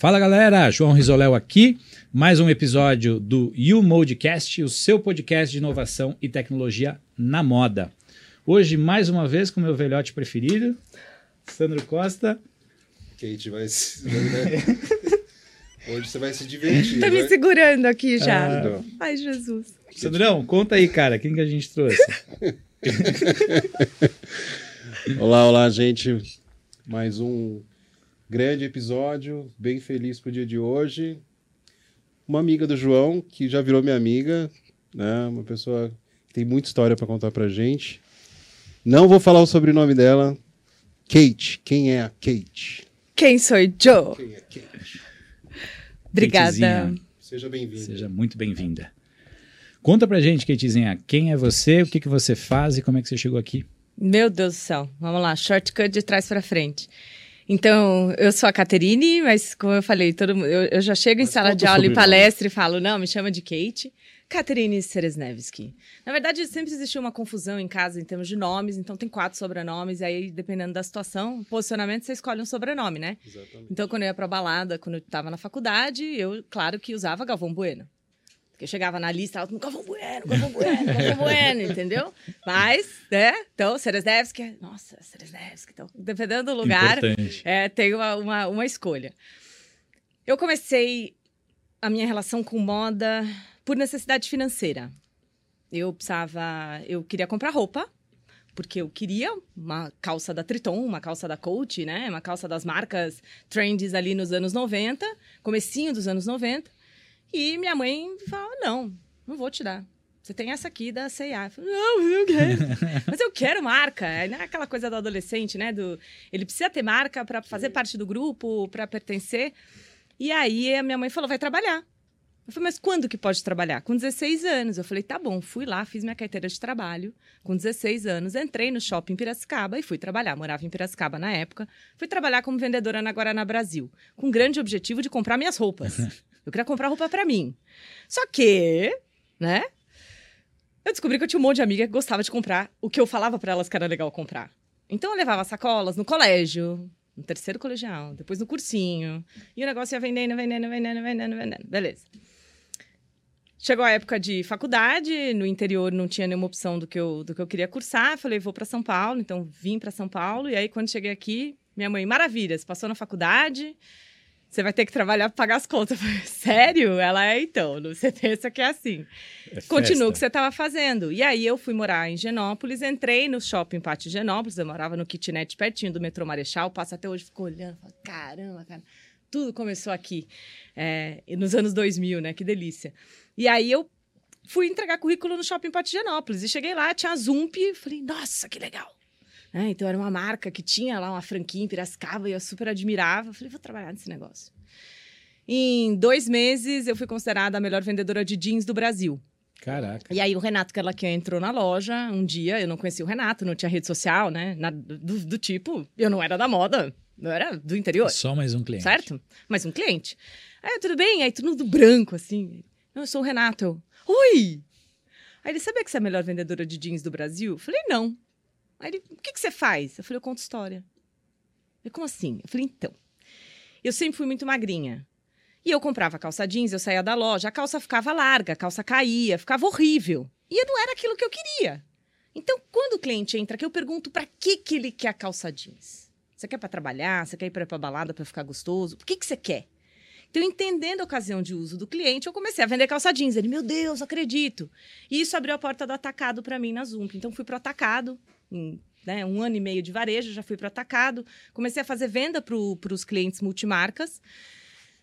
Fala galera, João Risoléu aqui, mais um episódio do YouModecast, o seu podcast de inovação e tecnologia na moda. Hoje, mais uma vez, com meu velhote preferido, Sandro Costa. Kate vai se. Hoje você vai se divertir. Tá me vai- segurando aqui já. Ah. Ai, Jesus. Sandrão, conta aí, cara, quem que a gente trouxe? Olá, olá, gente. Mais um grande episódio. Bem feliz pro dia de hoje. Uma amiga do João, que já virou minha amiga, né? Uma pessoa que tem muita história para contar pra gente. Não vou falar o sobrenome dela. Kate. Quem é a Kate? Quem sou Joe? Quem é Kate? Obrigada. Katezinha, Seja bem-vindo. Seja muito bem-vinda. Conta pra gente, Katezinha, quem é você, o que, que você faz e como é que você chegou aqui? Meu Deus do céu. Vamos lá, shortcut de trás pra frente. Então, eu sou a Caterine, mas como eu falei, todo mundo, eu, eu já chego em Mas sala conta de aula e palestra e falo, não, me chama de Kate. Caterine Seresnevski. Na verdade, sempre existiu uma confusão em casa em termos de nomes, então tem quatro sobrenomes, e aí, dependendo da situação, posicionamento, você escolhe um sobrenome, né? Exatamente. Então, quando eu ia pra balada, quando eu tava na faculdade, eu, claro que usava Galvão Bueno. Porque eu chegava na lista, alto, Galvão Bueno, Galvão Bueno, Galvão Bueno, entendeu? Mas, né? Então, Seresnevski, nossa, Seresnevski. Então, dependendo do lugar, Importante. é, tem uma, uma, uma escolha. Eu comecei a minha relação com moda por necessidade financeira. Eu precisava, eu queria comprar roupa, porque eu queria uma calça da Triton, uma calça da Coach, né? Uma calça das marcas trends ali nos anos 90, comecinho dos anos 90. E minha mãe falou: "Não, não vou te dar. Você tem essa aqui da C&A". Eu falei, não, eu quero. Mas eu quero marca. É né, aquela coisa do adolescente, né? Do, ele precisa ter marca para fazer parte do grupo, para pertencer. E aí a minha mãe falou: vai trabalhar. Eu falei, mas quando que pode trabalhar? Com 16 anos. Eu falei, tá bom. Fui lá, fiz minha carteira de trabalho. Com 16 anos, entrei no shopping em Piracicaba e fui trabalhar. Morava em Piracicaba na época. Fui trabalhar como vendedora na Guaraná Brasil. Com o grande objetivo de comprar minhas roupas. Eu queria comprar roupa para mim. Só que, né? Eu descobri que eu tinha um monte de amiga que gostava de comprar o que eu falava para elas que era legal comprar. Então eu levava sacolas no colégio, no terceiro colegial, depois no cursinho. E o negócio ia vendendo, vendendo, vendendo, vendendo, vendendo. Beleza. Chegou a época de faculdade, no interior não tinha nenhuma opção do que eu, do que eu queria cursar. Falei, vou para São Paulo, então vim para São Paulo. E aí, quando cheguei aqui, minha mãe, maravilha, você passou na faculdade, você vai ter que trabalhar para pagar as contas. Falei, sério? Ela é, então, você pensa que é assim. É Continua o que você estava fazendo. E aí eu fui morar em Genópolis, entrei no shopping Pátio Genópolis, eu morava no kitnet pertinho do metrô Marechal, passo até hoje, fico olhando, falo, caramba, cara, tudo começou aqui, é, nos anos 2000, né, que delícia. E aí eu fui entregar currículo no shopping Pátio Genópolis, e cheguei lá, tinha a Zump, falei, nossa, que legal. Né, então era uma marca que tinha lá uma franquia em Piracicaba e eu super admirava. Falei, vou trabalhar nesse negócio. Em dois meses, eu fui considerada a melhor vendedora de jeans do Brasil. Caraca. E aí o Renato que entrou na loja um dia, eu não conhecia o Renato, não tinha rede social, né? Nada do, do tipo, eu não era da moda, eu era do interior, Só mais um cliente. certo? Mas um cliente. Aí, tudo bem? Aí tudo branco, assim. Não, eu sou o Renato. Eu, Oi! Aí ele, sabia que você é a melhor vendedora de jeans do Brasil? Eu falei, não. Aí ele, o que, que você faz? Eu falei, eu conto história. Eu, como assim? Eu falei, então. Eu sempre fui muito magrinha. E eu comprava calça jeans, eu saía da loja, a calça ficava larga, a calça caía, ficava horrível. E não era aquilo que eu queria. Então, quando o cliente entra aqui, eu pergunto para que, que ele quer a calça jeans. Você quer para trabalhar? Você quer ir para balada para ficar gostoso? O que, que você quer? Então, entendendo a ocasião de uso do cliente, eu comecei a vender calça jeans. Ele, meu Deus, acredito. E isso abriu a porta do atacado para mim na Zump. Então, fui pro atacado, em né, um ano e meio de varejo, já fui pro atacado. Comecei a fazer venda para os clientes multimarcas.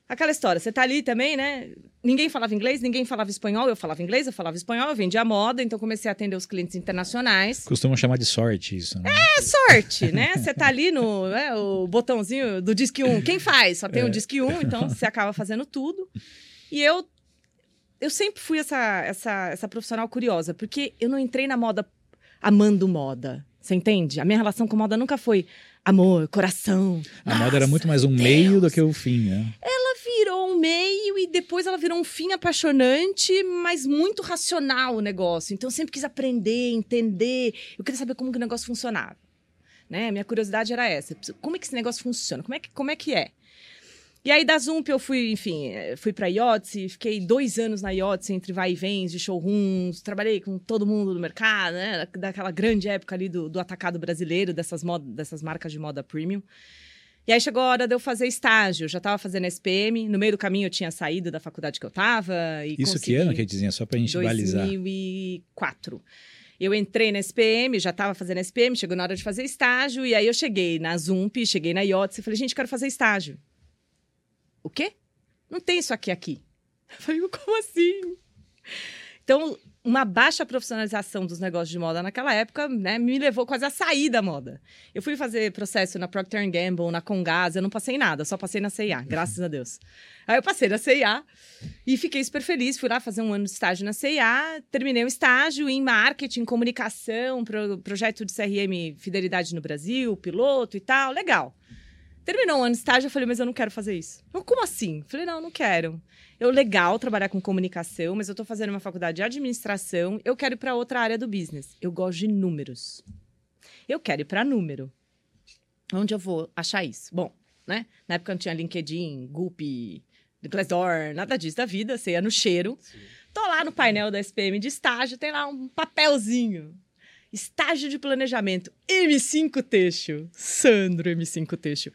Aquela história, você tá ali também, né? Ninguém falava inglês, ninguém falava espanhol. Eu falava inglês, eu falava espanhol, eu vendia moda, então comecei a atender os clientes internacionais. Costumam chamar de sorte isso, né? É sorte, né? Você tá ali no é, o botãozinho do Disque 1. Quem faz? Só tem o Disque 1, então você acaba fazendo tudo. E eu eu sempre fui essa, essa, essa profissional curiosa, porque eu não entrei na moda amando moda. Você entende? A minha relação com moda nunca foi amor, coração. A moda era Nossa, muito mais um Deus. meio do que o fim, né? Ela virou um meio e depois ela virou um fim apaixonante, mas muito racional o negócio. Então eu sempre quis aprender, entender. Eu queria saber como que o negócio funcionava. Né? Minha curiosidade era essa. Como é que esse negócio funciona? Como é que, como é, que é? E aí da Zump eu fui, enfim, eh, fui pra Yotzi, fiquei dois anos na Yotzi, entre vai e vens de showrooms, trabalhei com todo mundo do mercado, né? Daquela grande época ali do, do atacado brasileiro, dessas, moda, dessas marcas de moda premium. E aí chegou a hora de eu fazer estágio. Eu já estava fazendo SPM. No meio do caminho eu tinha saído da faculdade que eu estava. Isso consegui... que ano que dizia? Só pra gente 2004. balizar. 2004. Eu entrei na SPM, já estava fazendo SPM, chegou na hora de fazer estágio. E aí eu cheguei na Zump, cheguei na IOTS e falei, gente, quero fazer estágio. O quê? Não tem isso aqui aqui. Eu falei, como assim? Então, uma baixa profissionalização dos negócios de moda naquela época, né, me levou quase a sair da moda. Eu fui fazer processo na Procter Gamble, na Congás, eu não passei nada, só passei na CIA, graças a Deus. Aí eu passei na CIA e fiquei super feliz, fui lá fazer um ano de estágio na CIA, terminei o estágio em marketing, comunicação, pro, projeto de CRM Fidelidade no Brasil, piloto e tal, legal. Terminou o ano de estágio, eu falei, mas eu não quero fazer isso. Eu, como assim? Falei, não, não quero. Eu, legal trabalhar com comunicação, mas eu tô fazendo uma faculdade de administração, eu quero ir para outra área do business. Eu gosto de números. Eu quero ir para número. Onde eu vou achar isso? Bom, né? Na época não tinha LinkedIn, Goop, Glassdoor, nada disso da vida, você ia no cheiro. Tô lá no painel da SPM de estágio, tem lá um papelzinho. Estágio de planejamento, M5 Texto. Sandro M5 Texto.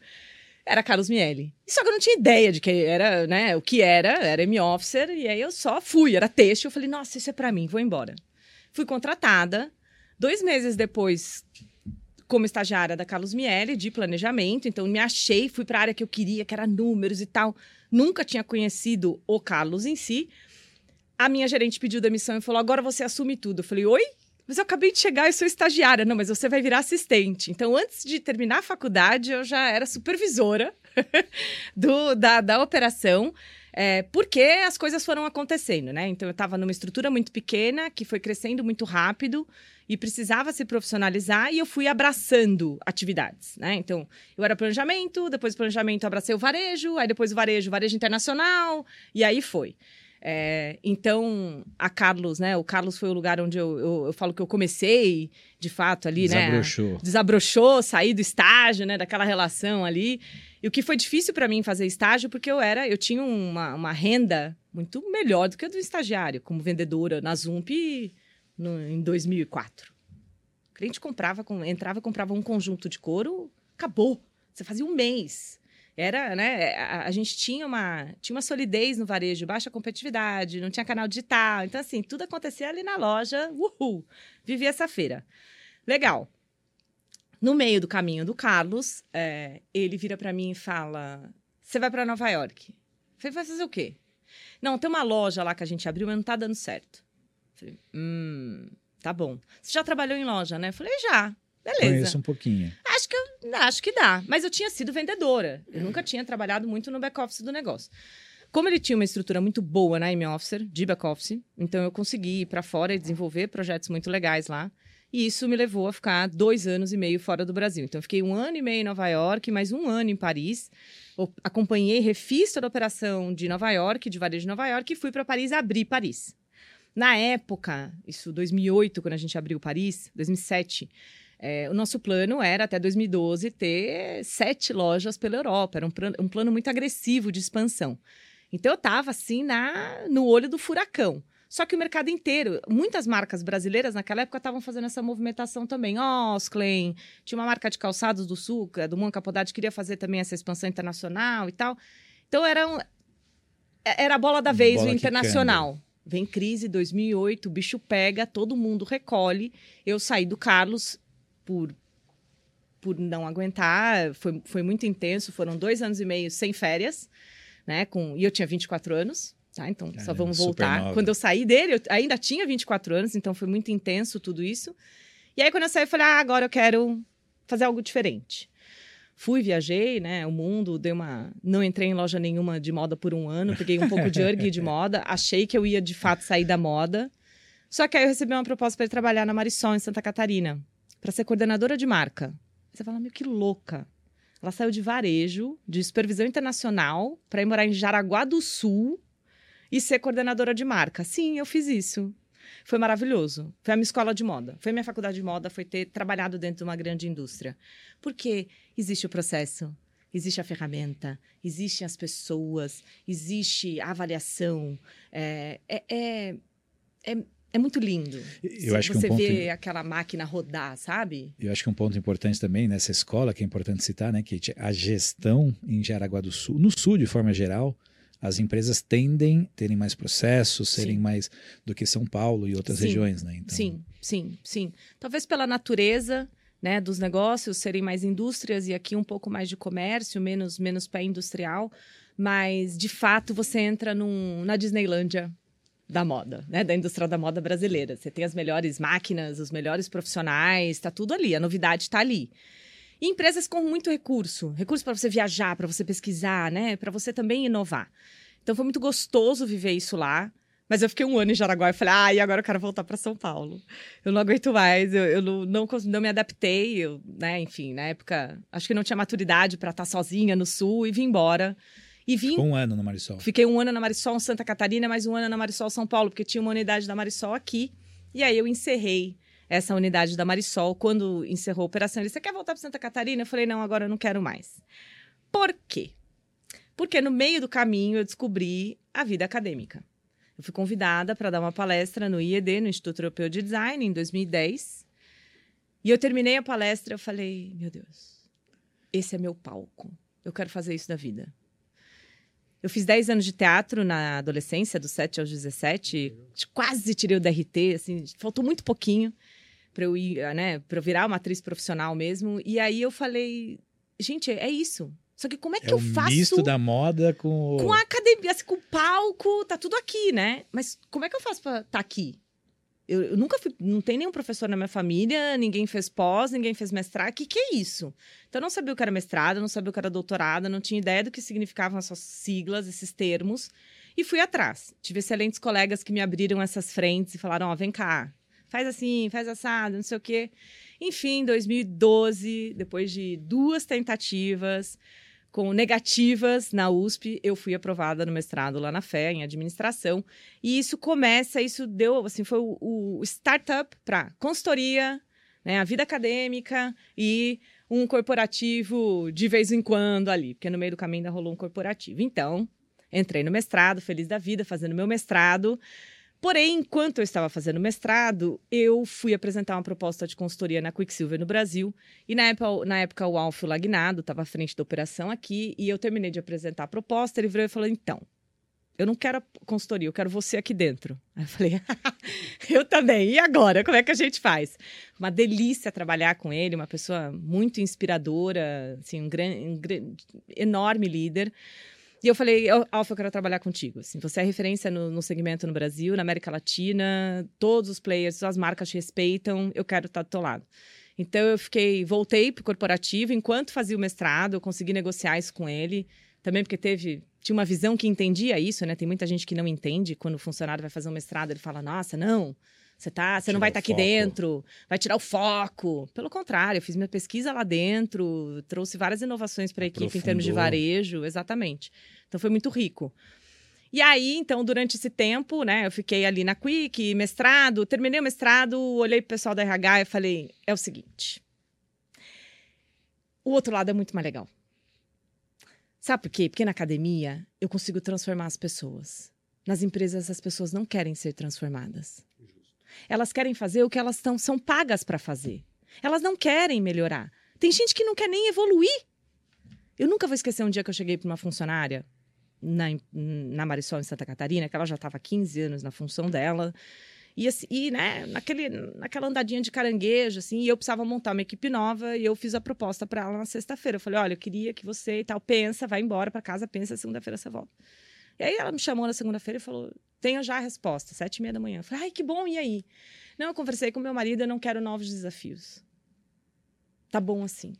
Era Carlos Miele. Só que eu não tinha ideia de que era, né, o que era, era M-Officer, e aí eu só fui, era texto, eu falei, nossa, isso é para mim, vou embora. Fui contratada, dois meses depois, como estagiária da Carlos Miele, de planejamento, então me achei, fui para a área que eu queria, que era números e tal. Nunca tinha conhecido o Carlos em si. A minha gerente pediu demissão e falou, agora você assume tudo. Eu falei, oi? Mas eu acabei de chegar e sou estagiária. Não, mas você vai virar assistente. Então, antes de terminar a faculdade, eu já era supervisora do, da, da operação. É, porque as coisas foram acontecendo, né? Então, eu estava numa estrutura muito pequena, que foi crescendo muito rápido e precisava se profissionalizar e eu fui abraçando atividades, né? Então, eu era planejamento, depois do planejamento abracei o varejo, aí depois o varejo, varejo internacional, e aí foi. É, então, a Carlos, né? O Carlos foi o lugar onde eu, eu, eu falo que eu comecei, de fato, ali, Desabrochou. né? Desabrochou. saí do estágio, né? Daquela relação ali. E o que foi difícil para mim fazer estágio, porque eu era, eu tinha uma, uma renda muito melhor do que a do estagiário, como vendedora na Zump no, em 2004. O cliente comprava, entrava, comprava um conjunto de couro, acabou. Você fazia um mês era, né? A, a, gente tinha uma, tinha uma solidez no varejo, baixa competitividade, não tinha canal digital. Então, assim, tudo acontecia ali na loja. Uhul! Vivia essa feira. Legal. No meio do caminho do Carlos, é, ele vira para mim e fala: Você vai para Nova York? falei, vai fazer o quê? Não, tem uma loja lá que a gente abriu, mas não tá dando certo. falei, hum, tá bom. Você já trabalhou em loja, né? falei, já. Beleza. Conheço um pouquinho. Acho que, dá. Mas eu tinha sido vendedora. Eu nunca tinha trabalhado muito no back-office do negócio. Como ele tinha uma estrutura muito boa na M-Officer, de back-office, então eu consegui ir para fora e desenvolver projetos muito legais lá. E isso me levou a ficar dois anos e meio fora do Brasil. Então, eu fiquei um ano e meio em Nova York, mais um ano em Paris. Eu acompanhei, refiz toda a operação de Nova York, de varejo de Nova York, e fui para Paris abrir Paris. Na época, isso 2008, quando a gente abriu Paris, 2007, é, o nosso plano era, até 2012, ter sete lojas pela Europa. Era um, um plano muito agressivo de expansão. Então, eu estava, assim, na, no olho do furacão. Só que o mercado inteiro, muitas marcas brasileiras naquela época estavam fazendo essa movimentação também. Osklen, tinha uma marca de calçados do Sul, do Monca Podade, queria fazer também essa expansão internacional e tal. Então, era, um, era a bola da vez, bola o internacional. Vem crise 2008, o bicho pega, todo mundo recolhe. Eu saí do Carlos, por, por não aguentar. Foi, foi muito intenso. Foram dois anos e meio sem férias, né? Com, e eu tinha 24 anos. Tá, então, Caramba, só vamos voltar. Quando eu saí dele, eu ainda tinha 24 anos, então foi muito intenso tudo isso. E aí, quando eu saí, eu falei: ah, agora eu quero fazer algo diferente. Fui, viajei, né? O mundo, dei uma. Não entrei em loja nenhuma de moda por um ano, peguei um pouco de erg de moda, achei que eu ia de fato sair da moda. Só que aí eu recebi uma proposta para trabalhar na Marisol, em Santa Catarina para ser coordenadora de marca. Você fala, meu, que louca. Ela saiu de varejo, de supervisão internacional, para ir morar em Jaraguá do Sul e ser coordenadora de marca. Sim, eu fiz isso. Foi maravilhoso. Foi a minha escola de moda. Foi a minha faculdade de moda, foi ter trabalhado dentro de uma grande indústria. Porque existe o processo. existe a ferramenta, existem as pessoas, existe a avaliação. É, é, é, é, é muito lindo. Eu acho que um você ponto vê aquela máquina rodar, sabe? Eu acho que um ponto importante também nessa escola, que é importante citar, né, que a gestão em Jaraguá do Sul, no Sul de forma geral, as empresas tendem a terem mais processos, serem Sim. mais do que São Paulo e outras Sim. regiões, né? Então, Sim, sim, sim. Talvez pela natureza né, dos negócios serem mais indústrias e aqui um pouco mais de comércio, menos, menos pé industrial, mas de fato você entra num, na Disneylândia da moda, né, da indústria da moda brasileira. Você tem as melhores máquinas, os melhores profissionais, está tudo ali, a novidade está ali. E empresas com muito recurso, recurso para você viajar, para você pesquisar, né, para você também inovar. Então foi muito gostoso viver isso lá. Mas eu fiquei um ano em Jaraguá e falei, ah, e agora eu quero voltar para São Paulo. Eu não aguento mais, eu, eu não, não, não me adaptei, eu, né, enfim, na época, acho que não tinha maturidade para estar sozinha no Sul e vim embora. E vim, Ficou um ano no Marisol. fiquei um ano na Marisol Santa Catarina, mais um ano na Marisol São Paulo, porque tinha uma unidade da Marisol aqui. E aí eu encerrei essa unidade da Marisol. Quando encerrou a operação, ele disse, você quer voltar para Santa Catarina? Eu falei, não, agora eu não quero mais. Por quê? Porque no meio do caminho eu descobri a vida acadêmica. Eu fui convidada para dar uma palestra no IED, no Instituto Europeu de Design, em 2010. E eu terminei a palestra eu falei, meu Deus, esse é meu palco. Eu quero fazer isso da vida. Eu fiz 10 anos de teatro na adolescência, dos 7 aos 17. Quase tirei o DRT, assim, faltou muito pouquinho para eu ir, né, para eu virar uma atriz profissional mesmo. E aí eu falei, gente, é isso. Só que como é que É eu o faço misto da moda com, o- com a academia, assim, com o palco, tá tudo aqui, né? Mas como é que eu faço pra estar aqui? Eu, eu nunca fui, não tem nenhum professor na minha família, ninguém fez pós, ninguém fez mestrado. O que, que é isso? Então eu não sabia o que era mestrado, não sabia o que era doutorado, não tinha ideia do que significavam essas siglas, esses termos. E fui atrás. Tive excelentes colegas que me abriram essas frentes e falaram: ó, vem cá, faz assim, faz assado, não sei o quê. Enfim, em 2012, depois de duas tentativas, com negativas na USP, eu fui aprovada no mestrado lá na Fé, em administração. E isso começa, isso deu, assim, foi o, o startup para consultoria, né, a vida acadêmica e um corporativo de vez em quando ali, porque no meio do caminho ainda rolou um corporativo. Então, entrei no mestrado, feliz da vida, fazendo meu mestrado. Porém, enquanto eu estava fazendo mestrado, eu fui apresentar uma proposta de consultoria na Quicksilver no Brasil. E na época, na época o Alfio Lagnado estava à frente da operação aqui. E eu terminei de apresentar a proposta. Ele virou e falou: então, eu não quero a consultoria, eu quero você aqui dentro. Aí eu falei: eu também. E agora? Como é que a gente faz? Uma delícia trabalhar com ele, uma pessoa muito inspiradora, assim, um, gran, um gran, enorme líder. E eu falei, Alfa, eu quero trabalhar contigo. Assim, você é referência no, no, segmento no Brasil, na América Latina, todos os players, as marcas te respeitam, eu quero estar do teu lado. Então eu fiquei, voltei para o corporativo, enquanto fazia o mestrado, eu consegui negociar isso com ele, também porque teve, tinha uma visão que entendia isso, né? Tem muita gente que não entende, quando o funcionário vai fazer um mestrado, ele fala, nossa, não, você tá, você não vai estar tá aqui dentro, vai tirar o foco. Pelo contrário, eu fiz minha pesquisa lá dentro, trouxe várias inovações para a equipe em termos de varejo, exatamente. Então foi muito rico. E aí, então, durante esse tempo, né, eu fiquei ali na Quick, mestrado, terminei o mestrado, olhei pro pessoal da RH e falei: é o seguinte. O outro lado é muito mais legal. Sabe por quê? Porque na academia eu consigo transformar as pessoas. Nas empresas, as pessoas não querem ser transformadas. Elas querem fazer o que elas tão, são pagas para fazer. Elas não querem melhorar. Tem gente que não quer nem evoluir. Eu nunca vou esquecer um dia que eu cheguei para uma funcionária na, na Marisol, em Santa Catarina, que ela já estava 15 anos na função dela. E, assim, e né, naquele, naquela andadinha de caranguejo, assim, e eu precisava montar uma equipe nova, e eu fiz a proposta para ela na sexta-feira. Eu falei: olha, eu queria que você e tal, pensa, vai embora para casa, pensa, segunda-feira você volta. E aí ela me chamou na segunda-feira e falou: tenho já a resposta, sete e meia da manhã. Eu falei, ai, que bom, e aí? Não, eu conversei com meu marido, eu não quero novos desafios. Tá bom assim.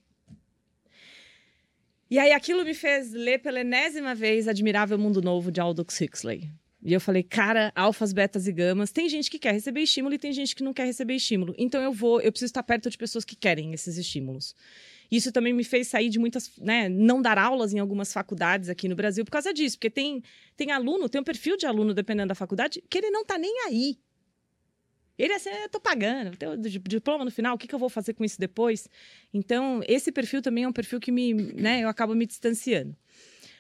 E aí aquilo me fez ler pela enésima vez Admirável Mundo Novo de Aldous Huxley. E eu falei, cara, alfas, betas e gamas, tem gente que quer receber estímulo e tem gente que não quer receber estímulo. Então eu vou, eu preciso estar perto de pessoas que querem esses estímulos. Isso também me fez sair de muitas, né, não dar aulas em algumas faculdades aqui no Brasil por causa disso, porque tem, tem aluno, tem um perfil de aluno, dependendo da faculdade, que ele não tá nem aí. Ele é assim, eu tô pagando, tenho diploma no final, o que, que eu vou fazer com isso depois? Então, esse perfil também é um perfil que me, né, eu acabo me distanciando.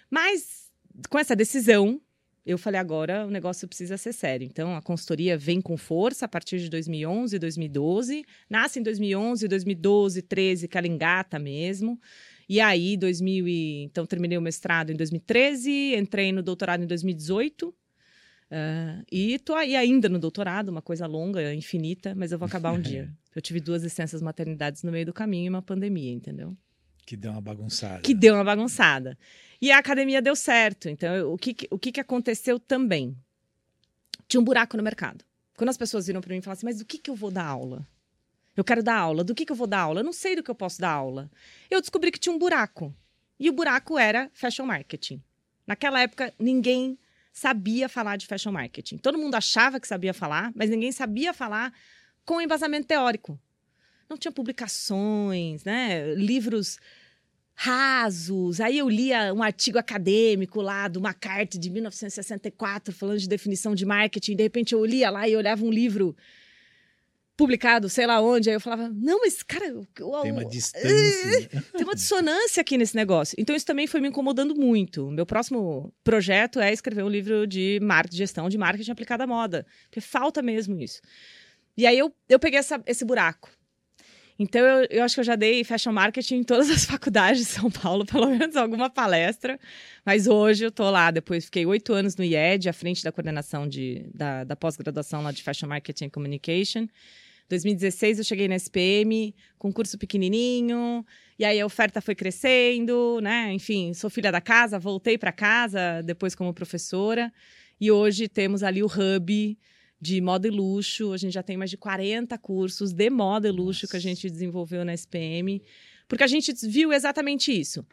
Mas, com essa decisão, eu falei, agora o negócio precisa ser sério. Então, a consultoria vem com força a partir de 2011, 2012. Nasce em 2011, 2012, 13, que ela engata mesmo. E aí, 2000 e... então terminei o mestrado em 2013, entrei no doutorado em 2018. Uh, ah, e tô aí ainda no doutorado, uma coisa longa, infinita, mas eu vou acabar um dia. Eu tive duas licenças maternidades no meio do caminho e uma pandemia, entendeu? Que deu uma bagunçada. Que deu uma bagunçada. E a academia deu certo. Então, o, que, o que, que aconteceu também? Tinha um buraco no mercado. Quando as pessoas viram para mim e falaram assim, mas do que, que eu vou dar aula? Eu quero dar aula. Do que, que eu vou dar aula? Eu não sei do que eu posso dar aula. Eu descobri que tinha um buraco. E o buraco era fashion marketing. Naquela época, ninguém sabia falar de fashion marketing. Todo mundo achava que sabia falar, mas ninguém sabia falar com embasamento teórico. Não tinha publicações, né? livros rasos. Aí eu lia um artigo acadêmico lá do McCarthy de 1964 falando de definição de marketing. De repente eu lia lá e olhava um livro publicado, sei lá onde, aí eu falava, não, mas cara, tem uma distância, tem uma dissonância aqui nesse negócio. Então isso também foi me incomodando muito. Meu próximo projeto é escrever um livro de marketing, gestão de marketing aplicada à moda, porque falta mesmo isso. E aí eu, eu peguei essa, esse buraco. Então eu, eu acho que eu já dei fashion marketing em todas as faculdades de São Paulo, pelo menos alguma palestra. Mas hoje eu tô lá, depois fiquei oito anos no IED, à frente da coordenação de, da, da pós-graduação lá de Fashion Marketing and Communication. 2016 eu cheguei na SPM com um curso pequenininho, e aí a oferta foi crescendo, né? Enfim, sou filha da casa, voltei para casa depois como professora, e hoje temos ali o hub de moda e luxo. A gente já tem mais de 40 cursos de moda e luxo Nossa. que a gente desenvolveu na SPM, porque a gente viu exatamente isso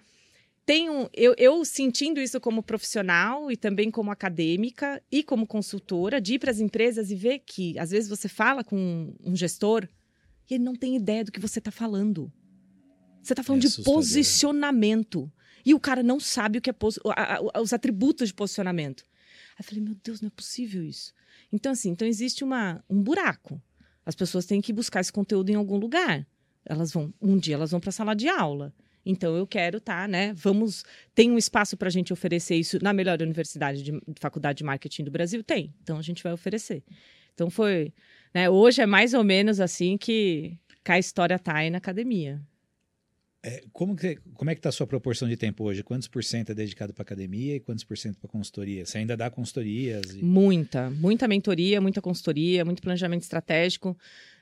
tenho eu, eu sentindo isso como profissional e também como acadêmica e como consultora, de ir para as empresas e ver que às vezes você fala com um gestor e ele não tem ideia do que você está falando. Você está falando é de posicionamento. E o cara não sabe o que é os atributos de posicionamento. Aí eu falei, meu Deus, não é possível isso. Então, assim, então existe uma, um buraco. As pessoas têm que buscar esse conteúdo em algum lugar. Elas vão, um dia elas vão para a sala de aula. Então eu quero, tá, né? Vamos. Tem um espaço para a gente oferecer isso na melhor universidade de, de, faculdade de marketing do Brasil? Tem. Então a gente vai oferecer. Então foi. Né, hoje é mais ou menos assim que, que a história tá aí na academia. É, como, que, como é que está a sua proporção de tempo hoje? Quantos por cento é dedicado para academia e quantos por cento para consultoria? Você ainda dá consultorias? E... Muita, muita mentoria, muita consultoria, muito planejamento estratégico.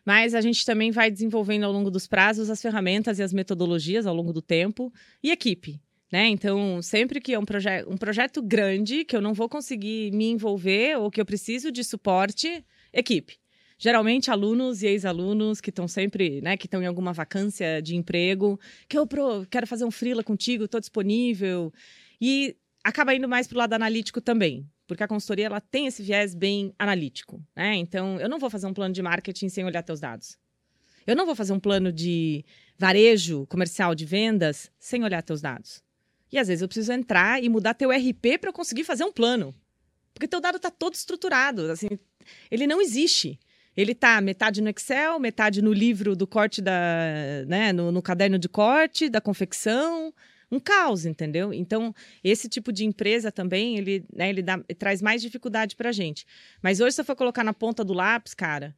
Mas a gente também vai desenvolvendo ao longo dos prazos as ferramentas e as metodologias ao longo do tempo e equipe. Né? Então, sempre que é um, proje um projeto grande, que eu não vou conseguir me envolver ou que eu preciso de suporte, equipe. Geralmente, alunos e ex-alunos que estão sempre, né, que estão em alguma vacância de emprego, que eu pro, quero fazer um freela contigo, estou disponível. E acaba indo mais para o lado analítico também porque a consultoria ela tem esse viés bem analítico, né? Então, eu não vou fazer um plano de marketing sem olhar teus dados. Eu não vou fazer um plano de varejo comercial de vendas sem olhar teus dados. E às vezes eu preciso entrar e mudar teu RP para eu conseguir fazer um plano. Porque teu dado está todo estruturado, assim, ele não existe. Ele está metade no Excel, metade no livro do corte da, né, no, no caderno de corte, da confecção, um caos, entendeu? Então, esse tipo de empresa também, ele, né, ele, dá, traz mais dificuldade para a gente. Mas hoje, se eu for colocar na ponta do lápis, cara,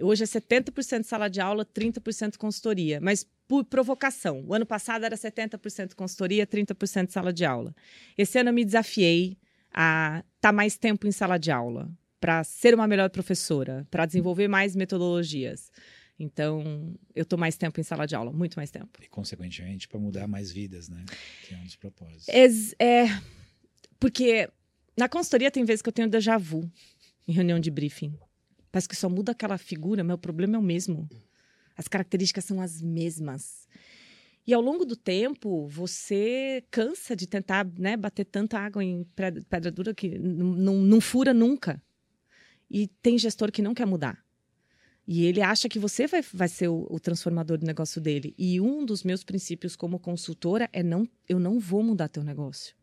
hoje é 70% sala de aula, 30% consultoria. Mas por provocação. O ano passado era 70% consultoria, 30% sala de aula. Esse ano eu me desafiei a estar tá mais tempo em sala de aula, para ser uma melhor professora, para desenvolver mais metodologias. Então, eu estou mais tempo em sala de aula, muito mais tempo. E, consequentemente, para mudar mais vidas, né? Que é um dos propósitos. É, é, porque na consultoria tem vezes que eu tenho déjà vu em reunião de briefing. Parece que só muda aquela figura, mas o problema é o mesmo. As características são as mesmas. E ao longo do tempo, você cansa de tentar né, bater tanta água em pedra dura que não fura nunca. E tem gestor que não quer mudar. E ele acha que você vai, vai ser o, o, transformador do negócio dele. E um dos meus princípios como consultora é não, eu não vou mudar teu negócio.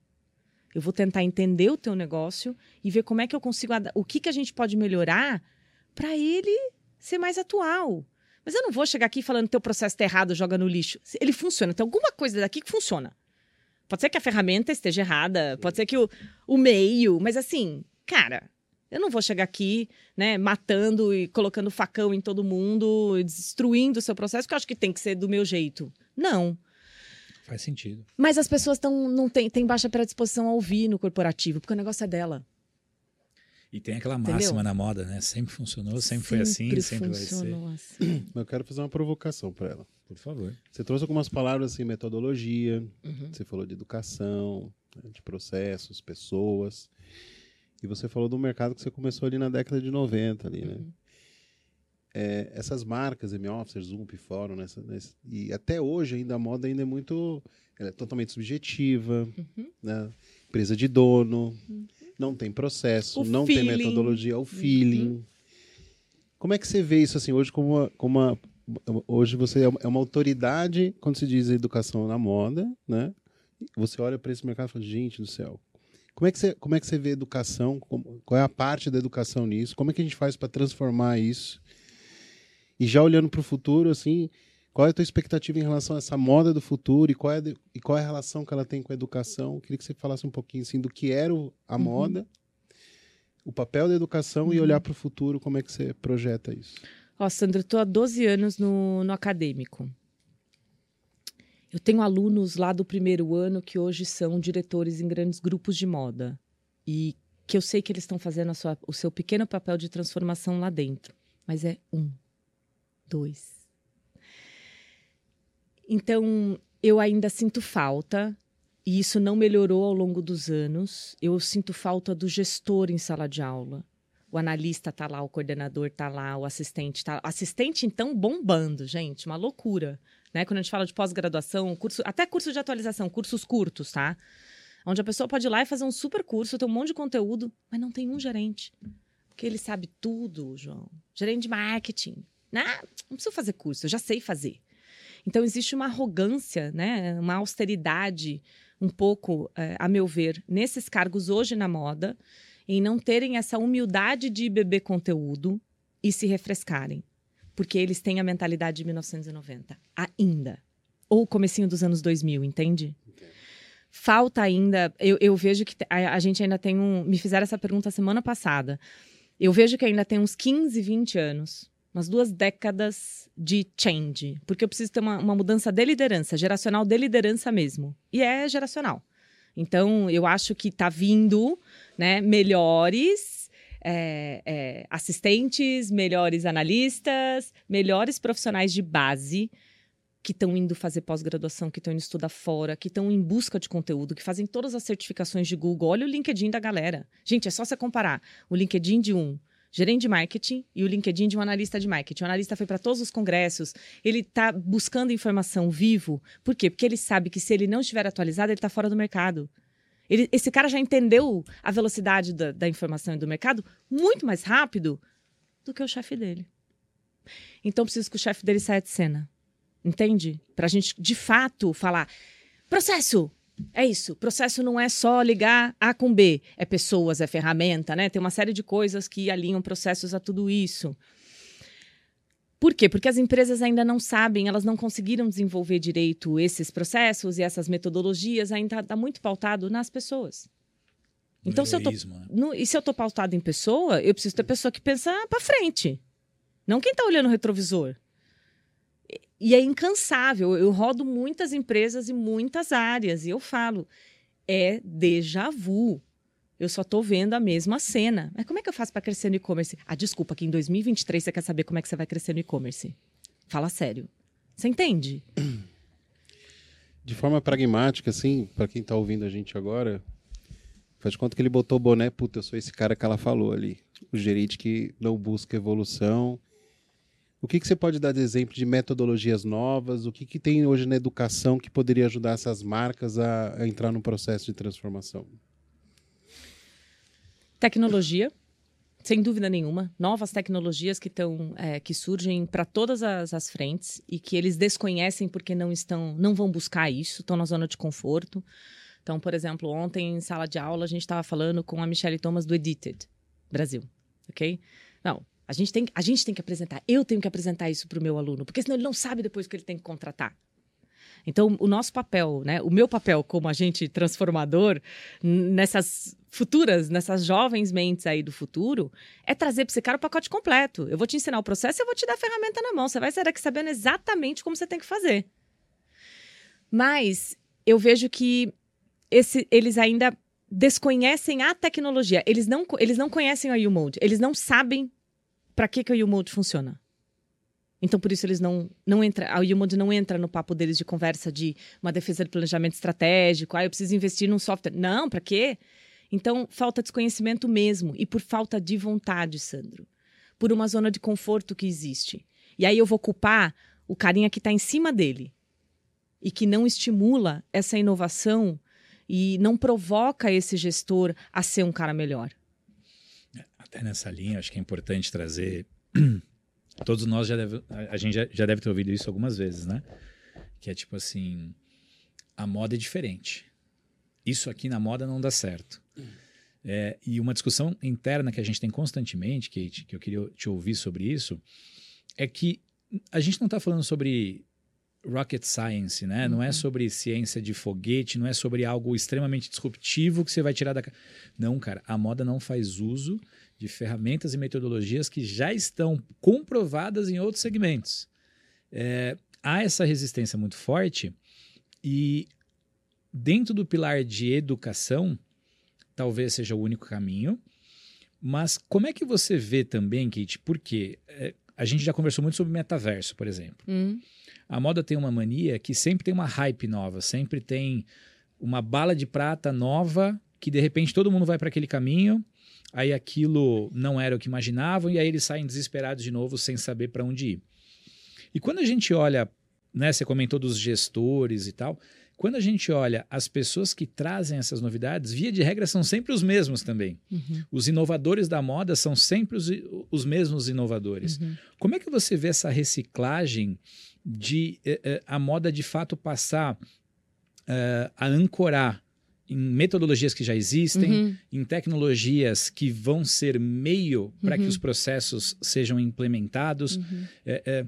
Eu vou tentar entender o teu negócio e ver como é que eu consigo o que que a gente pode melhorar para ele ser mais atual. Mas eu não vou chegar aqui falando teu processo está errado, joga no lixo. Ele funciona. Tem alguma coisa daqui que funciona. Pode ser que a ferramenta esteja errada, pode ser que o, o meio, mas assim, cara, eu não vou chegar aqui, né, matando e colocando facão em todo mundo, destruindo o seu processo, porque eu acho que tem que ser do meu jeito. Não. Faz sentido. Mas as pessoas tão, não têm tem baixa predisposição a ouvir no corporativo, porque o negócio é dela. E tem aquela Entendeu? máxima na moda, né? Sempre funcionou, sempre, foi assim, sempre vai ser. funcionou assim. Eu quero fazer uma provocação para ela. Por favor. Você trouxe algumas palavras assim, metodologia, Uhum. você falou de educação, né, de processos, pessoas. E você falou do mercado que você começou ali na década de 90 ali, né? Uhum. É, essas marcas, M-Officer, Zoom, Fórum, nessa, nesse- e até hoje ainda a moda ainda é muito, ela é totalmente subjetiva, Uhum. né? Empresa de dono, não tem processo, O não tem feeling. metodologia, o feeling. Como é que você vê isso assim hoje como uma, como uma hoje você é uma- é uma autoridade quando se diz educação na moda, né? Você olha para esse mercado e fala, gente do céu, como é que você, como é que você vê educação? Como- qual é a parte da educação nisso? Como é que a gente faz para transformar isso? E já olhando para o futuro, assim, qual é a tua expectativa em relação a essa moda do futuro e qual é, a e qual é a relação que ela tem com a educação? Queria que você falasse um pouquinho assim do que era a Uhum. moda, o papel da educação e olhar para o futuro, como é que você projeta isso? Ó, Sandra, eu tô há 12 anos no, no acadêmico. Eu tenho alunos lá do primeiro ano que hoje são diretores em grandes grupos de moda. E que eu sei que eles estão fazendo sua- o seu pequeno papel de transformação lá dentro. Mas é um, dois. Então, eu ainda sinto falta, e isso não melhorou ao longo dos anos. Eu sinto falta do gestor em sala de aula. O analista tá lá, o coordenador tá lá, o assistente tá lá. Assistente, então, bombando, gente, uma loucura. Né? Quando a gente fala de pós-graduação, curso, até curso de atualização, cursos curtos, tá? Onde a pessoa pode ir lá e fazer um super curso, ter um monte de conteúdo, mas não tem um gerente. Porque ele sabe tudo, João. Gerente de marketing. Não, não preciso fazer curso, eu já sei fazer. Então, existe uma arrogância, né? uma austeridade, um pouco, eh, a meu ver, nesses cargos hoje na moda, em não terem essa humildade de beber conteúdo e se refrescarem. Porque eles têm a mentalidade de 1990, ainda. Ou comecinho dos anos 2000, entende? Falta ainda, eu, eu vejo que a, a gente ainda tem um. Me fizeram essa pergunta semana passada. Eu vejo que ainda tem uns 15, 20 anos, umas duas décadas de change. Porque eu preciso ter uma, uma mudança de liderança, geracional de liderança mesmo. E é geracional. Então, eu acho que está vindo né, melhores é, é, assistentes, melhores analistas, melhores profissionais de base que estão indo fazer pós-graduação, que estão indo estudar fora, que estão em busca de conteúdo, que fazem todas as certificações de Google. Olha o LinkedIn da galera. Gente, é só você comparar o LinkedIn de um gerente de marketing e o LinkedIn de um analista de marketing. O analista foi para todos os congressos, ele está buscando informação vivo. Por quê? Porque ele sabe que se ele não estiver atualizado, ele está fora do mercado. Ele- esse cara já entendeu a velocidade da, da informação e do mercado muito mais rápido do que o chefe dele. Então, preciso que o chefe dele saia de cena. Entende? Para a gente, de fato, falar: processo! É isso. Processo não é só ligar A com B. É pessoas, é ferramenta, né? Tem uma série de coisas que alinham processos a tudo isso. Por quê? Porque as empresas ainda não sabem, elas não conseguiram desenvolver direito esses processos e essas metodologias, ainda está muito pautado nas pessoas. Então, se eu tô, né? no- e se eu estou pautado em pessoa, eu preciso ter pessoa que pensa para frente. Não quem está olhando o retrovisor. E- E é incansável. Eu rodo muitas empresas e muitas áreas. E eu falo, é déjà vu. Eu só estou vendo a mesma cena. Mas como é que eu faço para crescer no e-commerce? Ah, desculpa, que em 2023 você quer saber como é que você vai crescer no e-commerce. Fala sério. Você entende? De forma pragmática, assim, para quem tá ouvindo a gente agora, faz de conta que ele botou o boné, puta, eu sou esse cara que ela falou ali. O gerente que não busca evolução. O que, que você pode dar de exemplo de metodologias novas? O que, que tem hoje na educação que poderia ajudar essas marcas a, a entrar num processo de transformação? Tecnologia, sem dúvida nenhuma. Novas tecnologias que, tão, é, que surgem para todas as, as frentes e que eles desconhecem porque não estão, não vão buscar isso, estão na zona de conforto. Então, por exemplo, ontem em sala de aula a gente estava falando com a Michelle Thomas do Edited Brasil, ok? Não, A gente, tem, a gente tem que apresentar. Eu tenho que apresentar isso para o meu aluno, porque senão ele não sabe depois que ele tem que contratar. Então, o nosso papel, né, o meu papel como agente transformador nessas futuras, nessas jovens mentes aí do futuro, é trazer para esse cara o pacote completo. Eu vou te ensinar o processo e eu vou te dar a ferramenta na mão. Você vai sair daqui sabendo exatamente como você tem que fazer. Mas eu vejo que esse, eles ainda desconhecem a tecnologia. Eles não, eles não conhecem o U-Mode. Eles não sabem para que, que o U-Mode funciona. Então, por isso, eles não, não entra, a Umod não entra no papo deles de conversa de uma defesa de planejamento estratégico, ah, eu preciso investir num software. Não, para quê? Então, falta desconhecimento mesmo. E por falta de vontade, Sandro. Por uma zona de conforto que existe. E aí eu vou culpar o carinha que está em cima dele e que não estimula essa inovação e não provoca esse gestor a ser um cara melhor. Até nessa linha, acho que é importante trazer Todos nós já deve, a gente já, já deve ter ouvido isso algumas vezes, né? Que é tipo assim, a moda é diferente. Isso aqui na moda não dá certo. É, e uma discussão interna que a gente tem constantemente, Kate, que eu queria te ouvir sobre isso, é que a gente não está falando sobre rocket science, né? Uhum. Não é uhum. sobre ciência de foguete, não é sobre algo extremamente disruptivo que você vai tirar da. Não, cara, a moda não faz uso de ferramentas e metodologias que já estão comprovadas em outros segmentos. É, há essa resistência muito forte e dentro do pilar de educação, talvez seja o único caminho. Mas como é que você vê também, Kate? Porque é, a gente já conversou muito sobre metaverso, por exemplo. Hum. A moda tem uma mania que sempre tem uma hype nova, sempre tem uma bala de prata nova que de repente todo mundo vai para aquele caminho aí aquilo não era o que imaginavam e aí eles saem desesperados de novo sem saber para onde ir. E quando a gente olha, né, você comentou dos gestores e tal, quando a gente olha as pessoas que trazem essas novidades, via de regra são sempre os mesmos também. Uhum. Os inovadores da moda são sempre os, os mesmos inovadores. Uhum. Como é que você vê essa reciclagem de eh, eh, a moda de fato passar eh, a ancorar em metodologias que já existem, uhum. em tecnologias que vão ser meio para uhum. que os processos sejam implementados. Uhum. É, é,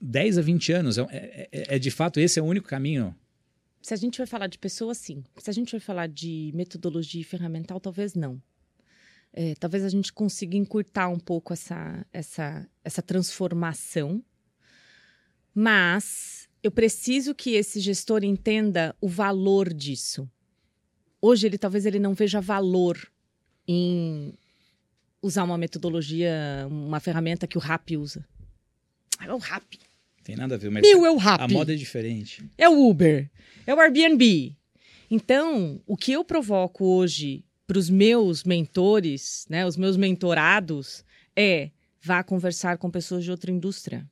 10 a 20 anos, é, é, é, de fato esse é o único caminho. Se a gente vai falar de pessoas, sim. Se a gente vai falar de metodologia ferramental, talvez não. É, talvez a gente consiga encurtar um pouco essa, essa, essa transformação, mas eu preciso que esse gestor entenda o valor disso hoje ele talvez ele não veja valor em usar uma metodologia, uma ferramenta que o RAP usa. É o RAP. Tem nada a ver, mas Meu, é o RAP. a moda é diferente. É o Uber, é o Airbnb. Então, o que eu provoco hoje para os meus mentores, né, os meus mentorados, é vá conversar com pessoas de outra indústria.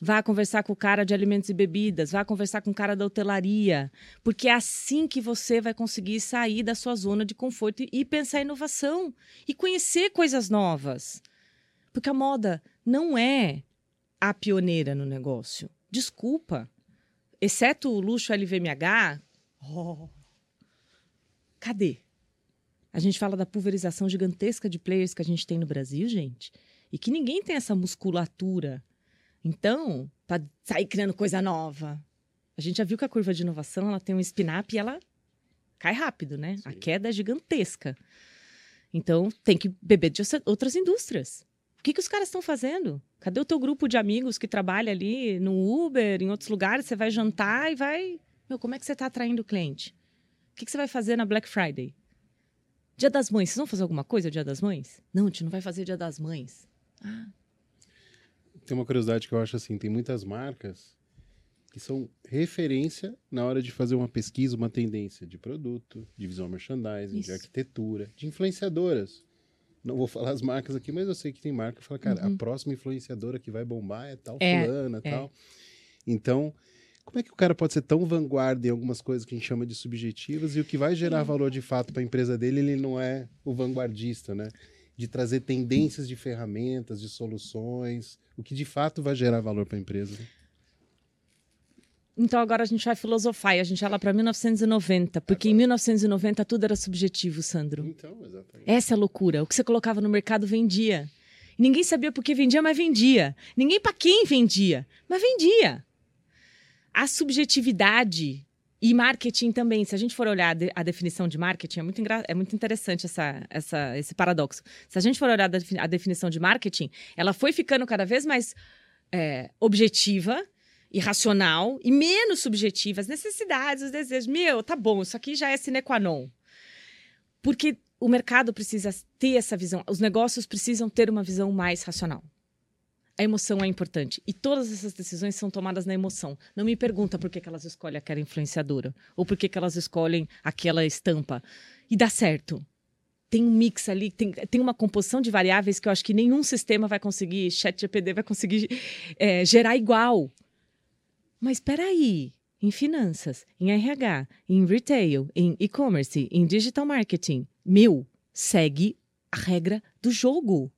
Vá conversar com o cara de alimentos e bebidas, vá conversar com o cara da hotelaria, porque é assim que você vai conseguir sair da sua zona de conforto e pensar em inovação e conhecer coisas novas. Porque a moda não é a pioneira no negócio. Desculpa. Exceto o luxo LVMH, oh, cadê? A gente fala da pulverização gigantesca de players que a gente tem no Brasil, gente, e que ninguém tem essa musculatura então, para sair criando coisa nova. A gente já viu que a curva de inovação ela tem um spin-up e ela cai rápido, né? Sim. A queda é gigantesca. Então, tem que beber de outras indústrias. O que, que os caras estão fazendo? Cadê o teu grupo de amigos que trabalha ali no Uber, em outros lugares? Você vai jantar e vai. Meu, como é que você está atraindo o cliente? O que, que você vai fazer na Black Friday? Dia das Mães, vocês vão fazer alguma coisa Dia das Mães? Não, a gente não vai fazer Dia das Mães. Ah, tem uma curiosidade que eu acho assim: tem muitas marcas que são referência na hora de fazer uma pesquisa, uma tendência de produto, de visual merchandising, Isso. de arquitetura, de influenciadoras. Não vou falar as marcas aqui, mas eu sei que tem marca que fala, cara, uhum. a próxima influenciadora que vai bombar é tal é, fulana, é. tal. Então, como é que o cara pode ser tão vanguarda em algumas coisas que a gente chama de subjetivas e o que vai gerar valor de fato para a empresa dele, ele não é o vanguardista, né? De trazer tendências de ferramentas, de soluções, o que de fato vai gerar valor para a empresa. Né? Então agora a gente vai filosofar e a gente vai lá para 1990, porque agora. em 1990 tudo era subjetivo, Sandro. Então, exatamente. Essa é a loucura. O que você colocava no mercado vendia. Ninguém sabia por que vendia, mas vendia. Ninguém para quem vendia, mas vendia. A subjetividade e marketing também. Se a gente for olhar a definição de marketing, é muito, é muito interessante essa, essa, esse paradoxo. Se a gente for olhar a definição de marketing, ela foi ficando cada vez mais é, objetiva e racional e menos subjetiva. As necessidades, os desejos. Meu, tá bom, isso aqui já é sine qua non. Porque o mercado precisa ter essa visão, os negócios precisam ter uma visão mais racional. A emoção é importante. E todas essas decisões são tomadas na emoção. Não me pergunta por que, que elas escolhem aquela influenciadora. Ou por que, que elas escolhem aquela estampa. E dá certo. Tem um mix ali, tem, tem uma composição de variáveis que eu acho que nenhum sistema vai conseguir, chat GPD vai conseguir é, gerar igual. Mas espera aí, em finanças, em RH, em retail, em e-commerce, em digital marketing, meu, segue a regra do jogo.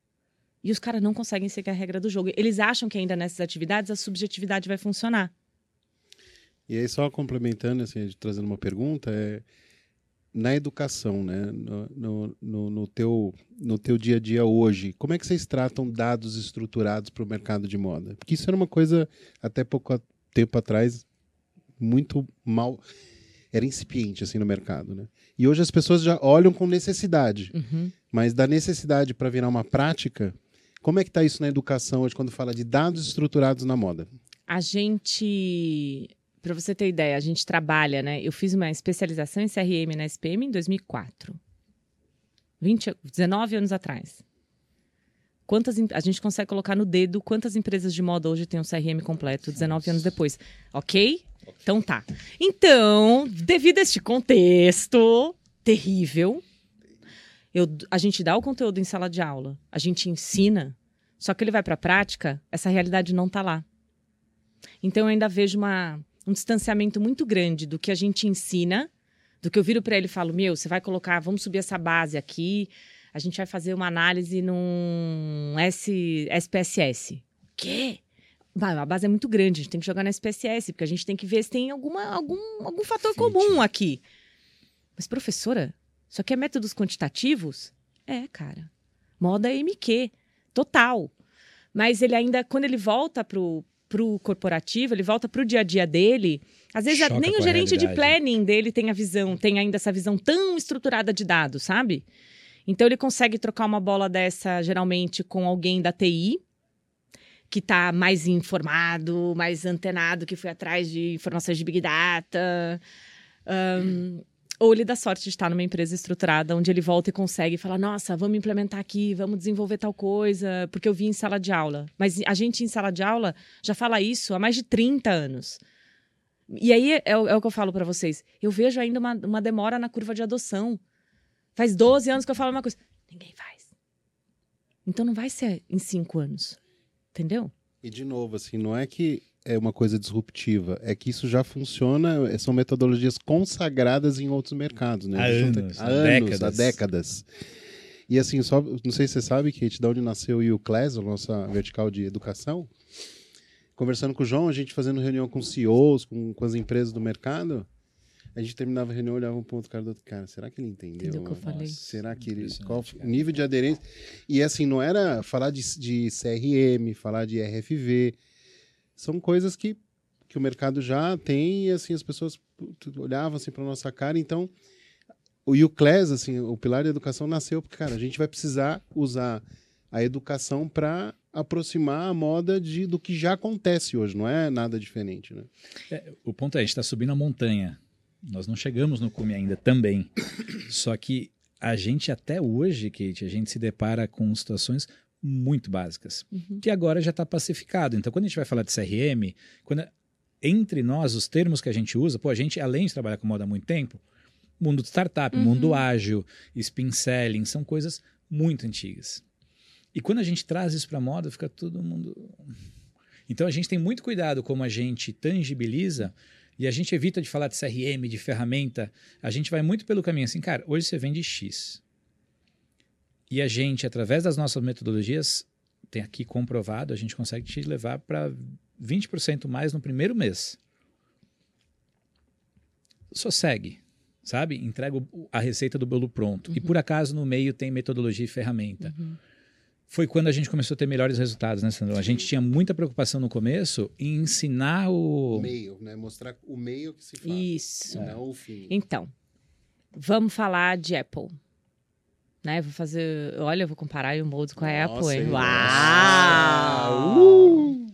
E os caras não conseguem seguir a regra do jogo. Eles acham que ainda nessas atividades a subjetividade vai funcionar. E aí, só complementando, assim, trazendo uma pergunta, é, na educação, né, no, no, no, teu, no teu dia a dia hoje, como é que vocês tratam dados estruturados para o mercado de moda? Porque isso era uma coisa, até pouco tempo atrás, muito mal era incipiente assim no mercado, né? E hoje as pessoas já olham com necessidade, uhum. mas da necessidade para virar uma prática, como é que está isso na educação hoje quando fala de dados estruturados na moda? A gente, para você ter ideia, a gente trabalha, né? Eu fiz uma especialização em CRM na SPM em 2004, 20, 19 anos atrás. Quantas a gente consegue colocar no dedo quantas empresas de moda hoje têm um CRM completo 19 anos depois, ok? Então tá. Então, devido a este contexto terrível, eu, a gente dá o conteúdo em sala de aula, a gente ensina, só que ele vai para a prática, essa realidade não tá lá. Então eu ainda vejo uma, um distanciamento muito grande do que a gente ensina, do que eu viro para ele e falo: "Meu, você vai colocar, vamos subir essa base aqui, a gente vai fazer uma análise num S, SPSS". O quê? A base é muito grande, a gente tem que jogar na SPSS, porque a gente tem que ver se tem alguma, algum, algum fator comum aqui. Mas, professora, isso aqui é métodos quantitativos? É, cara. Moda é MQ, total. Mas ele ainda, quando ele volta pro, pro corporativo, ele volta pro dia a dia dele, às vezes Choca nem o gerente de planning dele tem a visão, tem ainda essa visão tão estruturada de dados, sabe? Então ele consegue trocar uma bola dessa geralmente com alguém da TI, que está mais informado, mais antenado, que foi atrás de informações de Big Data. Um, ou ele dá sorte de estar numa empresa estruturada, onde ele volta e consegue falar: nossa, vamos implementar aqui, vamos desenvolver tal coisa, porque eu vi em sala de aula. Mas a gente em sala de aula já fala isso há mais de 30 anos. E aí é, é o que eu falo para vocês. Eu vejo ainda uma, uma demora na curva de adoção. Faz 12 anos que eu falo uma coisa. Ninguém faz. Então não vai ser em cinco anos. Entendeu? E de novo, assim, não é que é uma coisa disruptiva, é que isso já funciona, é, são metodologias consagradas em outros mercados, né? Há anos, há, anos, décadas. há décadas. E assim, só, não sei se você sabe, Kate, de onde nasceu o UClass, a nossa vertical de educação. Conversando com o João, a gente fazendo reunião com CEOs, com, com as empresas do mercado, a gente terminava a reunião, olhava um ponto cara do outro. Cara, será que ele entendeu? Entendeu o que eu falei? Será que ele. Qual o nível de aderência? E assim, não era falar de, de CRM, falar de RFV. São coisas que, que o mercado já tem e assim, as pessoas olhavam assim para nossa cara. Então, o UCLES, assim, o pilar da educação nasceu porque, cara, a gente vai precisar usar a educação para aproximar a moda de, do que já acontece hoje, não é nada diferente, né? É, o ponto é, a gente está subindo a montanha. Nós não chegamos no cume ainda também. Só que a gente até hoje, Kate, a gente se depara com situações muito básicas, uhum. que agora já está pacificado. Então, quando a gente vai falar de CRM, quando, entre nós, os termos que a gente usa, pô, a gente, além de trabalhar com moda há muito tempo, mundo de startup, uhum. mundo ágil, spin selling, são coisas muito antigas. E quando a gente traz isso para a moda, fica todo mundo. Então a gente tem muito cuidado como a gente tangibiliza e a gente evita de falar de CRM, de ferramenta. A gente vai muito pelo caminho assim, cara, hoje você vende X. E a gente, através das nossas metodologias, tem aqui comprovado, a gente consegue te levar para 20% mais no primeiro mês. Só segue, sabe? Entrega a receita do bolo pronto. Uhum. E por acaso no meio tem metodologia e ferramenta. Uhum. Foi quando a gente começou a ter melhores resultados, né, Sandro? A gente tinha muita preocupação no começo em ensinar O o. meio, né? Mostrar o meio que se faz. Isso. Não o fim. Então, vamos falar de Apple. Né? Vou fazer. Olha, eu vou comparar o Mold com a Nossa, Apple, hein? Uau! Uh!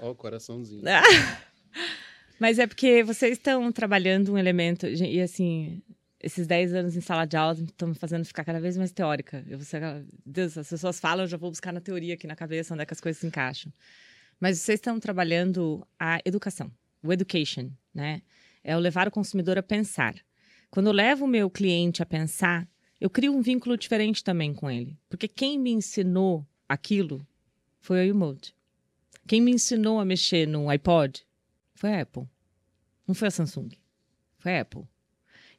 Ó, o coraçãozinho. Mas é porque vocês estão trabalhando um elemento. E assim, esses 10 anos em sala de aula estão me fazendo ficar cada vez mais teórica. Eu ser, Deus, as pessoas falam, eu já vou buscar na teoria aqui na cabeça onde é que as coisas se encaixam. Mas vocês estão trabalhando a educação, o education, né? É o levar o consumidor a pensar. Quando eu levo o meu cliente a pensar, eu crio um vínculo diferente também com ele. Porque quem me ensinou aquilo foi a Umode. Quem me ensinou a mexer no iPod foi a Apple. Não foi a Samsung. Foi a Apple.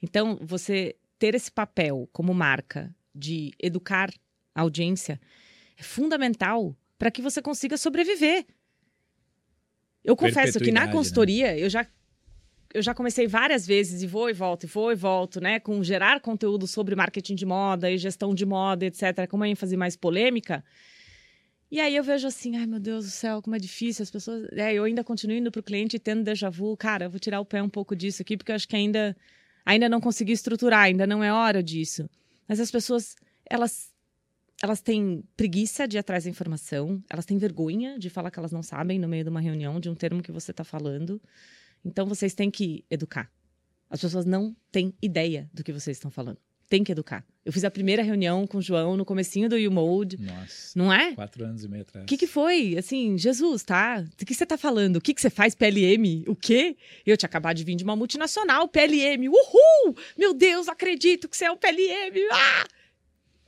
Então, você ter esse papel como marca de educar a audiência é fundamental para que você consiga sobreviver. Eu confesso que na né? consultoria eu já eu já comecei várias vezes e vou e volto, e vou e volto, né, com gerar conteúdo sobre marketing de moda e gestão de moda, etc, com uma ênfase mais polêmica. E aí eu vejo assim, ai meu Deus do céu, como é difícil, as pessoas, é, eu ainda continuo indo pro cliente e tendo déjà vu, cara, eu vou tirar o pé um pouco disso aqui porque eu acho que ainda ainda não consegui estruturar, ainda não é hora disso. Mas as pessoas, elas elas têm preguiça de ir atrás da informação, elas têm vergonha de falar que elas não sabem no meio de uma reunião de um termo que você está falando. Então vocês têm que educar. As pessoas não têm ideia do que vocês estão falando. Tem que educar. Eu fiz a primeira reunião com o João no comecinho do U-Mode, Nossa, não é? quatro anos e meio atrás. O que, que foi? Assim, Jesus, tá? Do que você tá falando? O que, que você faz, PLM? O quê? Eu tinha acabado de vir de uma multinacional, PLM. Uhul! Meu Deus, acredito que você é o PLM! Ah!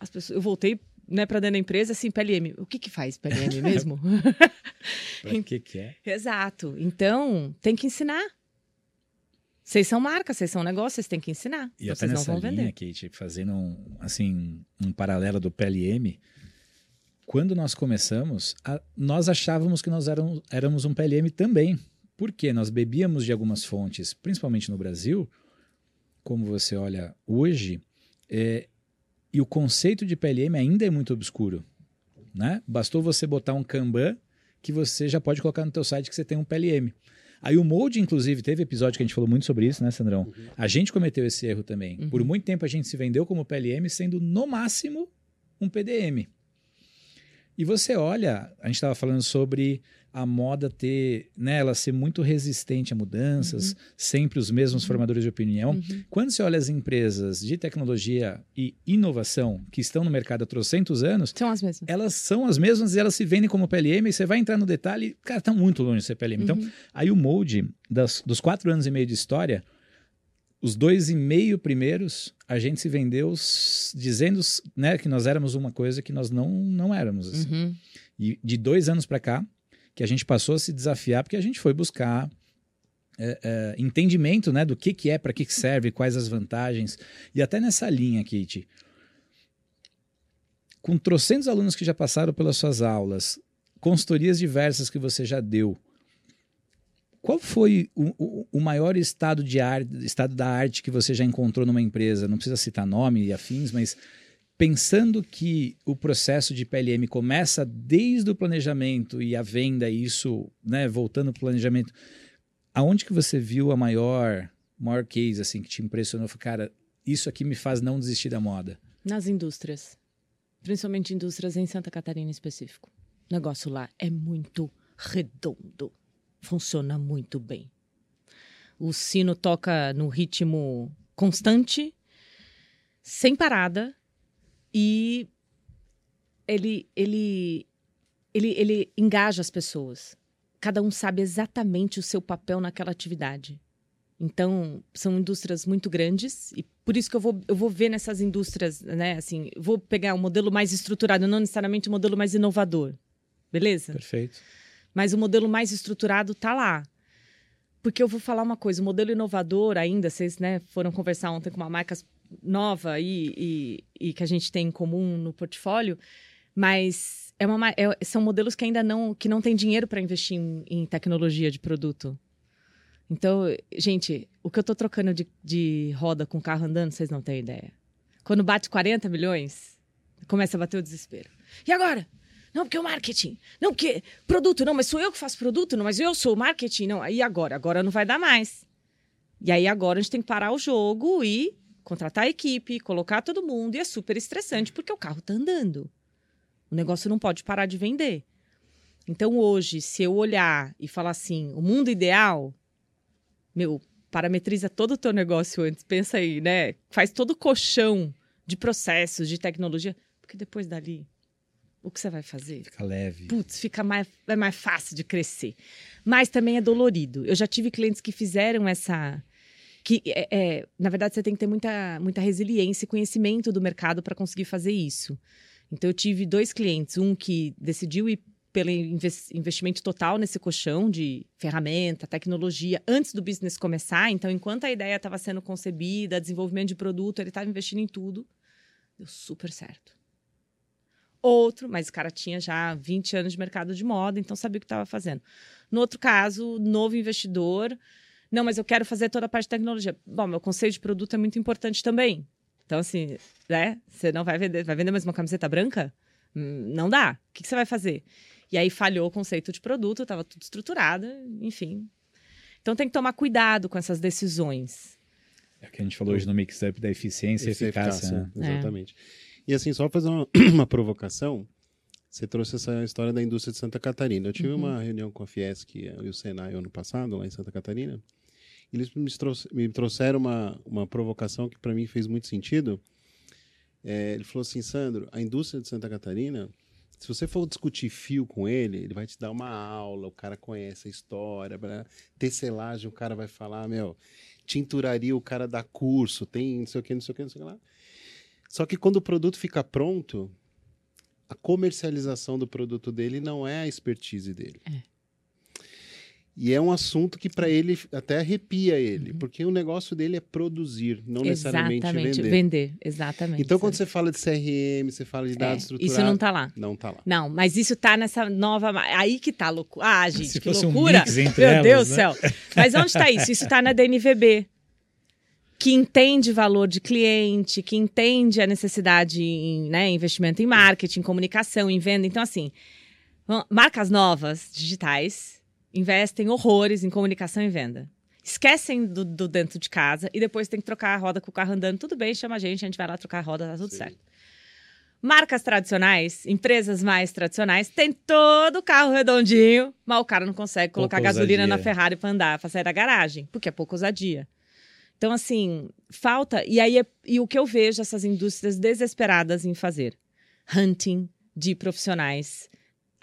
As pessoas, eu voltei né, para dentro da empresa, assim, PLM. O que, que faz PLM mesmo? Pra que que é? Exato. Então, tem que ensinar. Vocês são marca, vocês são negócio, vocês têm que ensinar. E até vocês não nessa vão linha, vender. Kate, fazendo um, assim, um paralelo do PLM, quando nós começamos, a- nós achávamos que nós éramos, éramos um PLM também. Por quê? Nós bebíamos de algumas fontes, principalmente no Brasil, como você olha hoje, é, e o conceito de PLM ainda é muito obscuro. Né? Bastou você botar um Kanban que você já pode colocar no teu site que você tem um PLM. Aí o Mode, inclusive, teve episódio que a gente falou muito sobre isso, né, Sandrão? A gente cometeu esse erro também. Uhum. Por muito tempo a gente se vendeu como PLM, sendo no máximo um PDM. E você olha, a gente estava falando sobre a moda ter, né, ela ser muito resistente a mudanças, sempre os mesmos formadores de opinião. Uhum. Quando você olha as empresas de tecnologia e inovação que estão no mercado há trocentos anos, São as mesmas. elas são as mesmas e elas se vendem como PLM, e você vai entrar no detalhe, cara, estão muito longe de ser PLM. Então, Uhum. Aí o molde das- dos quatro anos e meio de história, os dois e meio primeiros, a gente se vendeu dizendo né, que nós éramos uma coisa que nós não, não éramos. assim. Uhum. E de dois anos para cá, que a gente passou a se desafiar, porque a gente foi buscar é, é, entendimento né, do que, que é, para que, que serve, quais as vantagens. E até nessa linha, Kate, com trocentos alunos que já passaram pelas suas aulas, consultorias diversas que você já deu, qual foi o, o- o maior estado de arte, estado da arte que você já encontrou numa empresa? Não precisa citar nome e afins, mas pensando que o processo de PLM começa desde o planejamento e a venda, e isso, né, voltando para o planejamento, aonde que você viu a maior, maior case assim que te impressionou? Cara, isso aqui me faz não desistir da moda. Nas indústrias. Principalmente indústrias em Santa Catarina em específico. O negócio lá é muito redondo. Funciona muito bem. O sino toca no ritmo constante, sem parada, e ele, ele, ele, ele engaja as pessoas. Cada um sabe exatamente o seu papel naquela atividade. Então, são indústrias muito grandes e por isso que eu vou, eu vou ver nessas indústrias, né, assim, vou pegar um modelo mais estruturado, não necessariamente um modelo mais inovador. Beleza? Perfeito. Mas o modelo mais estruturado tá lá. Porque eu vou falar uma coisa, o modelo inovador ainda, vocês né, foram conversar ontem com uma marca nova e, e, e que a gente tem em comum no portfólio, mas é uma, ma- é- são modelos que ainda não, que não tem dinheiro para investir em, em tecnologia de produto. Então, gente, o que eu tô trocando de, de roda com carro andando, vocês não têm ideia. Quando bate 40 milhões, começa a bater o desespero. E agora? Não, porque o marketing. Não, porque produto. Não, mas sou eu que faço produto. Não, mas eu sou o marketing. Não, aí agora? Agora não vai dar mais. E aí agora a gente tem que parar o jogo e contratar a equipe, colocar todo mundo. E é super estressante porque o carro tá andando. O negócio não pode parar de vender. Então hoje, se eu olhar e falar assim, o mundo ideal, meu, parametriza todo o teu negócio antes, pensa aí, né? Faz todo o colchão de processos, de tecnologia, porque depois dali, o que você vai fazer? Fica leve. Putz, fica mais, é mais fácil de crescer. Mas também é dolorido. Eu já tive clientes que fizeram essa. Que, é, é, na verdade, você tem que ter muita, muita resiliência e conhecimento do mercado para conseguir fazer isso. Então, eu tive dois clientes. Um que decidiu ir pelo investimento total nesse colchão de ferramenta, tecnologia, antes do business começar. Então, enquanto a ideia estava sendo concebida, desenvolvimento de produto, ele estava investindo em tudo. Deu super certo. Outro, mas o cara tinha já 20 anos de mercado de moda, então sabia o que estava fazendo. No outro caso, novo investidor. Não, mas eu quero fazer toda a parte de tecnologia. Bom, meu conceito de produto é muito importante também. Então, assim, né? Você não vai vender, vai vender mais uma camiseta branca? Hum, não dá. O que, que você vai fazer? E aí falhou o conceito de produto, estava tudo estruturado, enfim. Então tem que tomar cuidado com essas decisões. É o que a gente falou hoje no mix-up da eficiência e eficácia. eficácia né? Exatamente. É. E assim, só fazer uma, uma, provocação, você trouxe essa história da indústria de Santa Catarina. Eu tive uhum. uma reunião com a Fiesc e o Senai ano passado, lá em Santa Catarina. Eles me, me trouxeram uma, uma provocação que para mim fez muito sentido. É, ele falou assim, Sandro, a indústria de Santa Catarina se você for discutir fio com ele, ele vai te dar uma aula, o cara conhece a história, pra tecelagem, o cara vai falar, meu, tinturaria, o cara dá curso, tem não sei o que, não sei o que, não sei o que lá. Só que quando o produto fica pronto, a comercialização do produto dele não é a expertise dele. É. E é um assunto que para ele até arrepia ele, uhum. porque o negócio dele é produzir, não exatamente necessariamente vender. vender. Exatamente. Então, quando você fala de CRM, você fala de dados é, estruturados. Isso não está lá. Não está lá. Não, mas isso está nessa nova. Aí que tá loucura. Ah, gente, Se que loucura. Um Meu elas, Deus do né? céu. Mas onde está isso? Isso está na DNVB. Que entende valor de cliente, que entende a necessidade em né, investimento em marketing, comunicação, em venda. Então, assim, marcas novas, digitais, investem horrores em comunicação e venda. Esquecem do, do, dentro de casa e depois tem que trocar a roda com o carro andando. Tudo bem, chama a gente, a gente vai lá trocar a roda, tá tudo Sim. certo. Marcas tradicionais, empresas mais tradicionais, tem todo o carro redondinho, mas o cara não consegue colocar pouca gasolina ousadia. na Ferrari para andar, para sair da garagem, porque é pouca ousadia. Então, assim, falta. E aí, é, e o que eu vejo essas indústrias desesperadas em fazer? Hunting de profissionais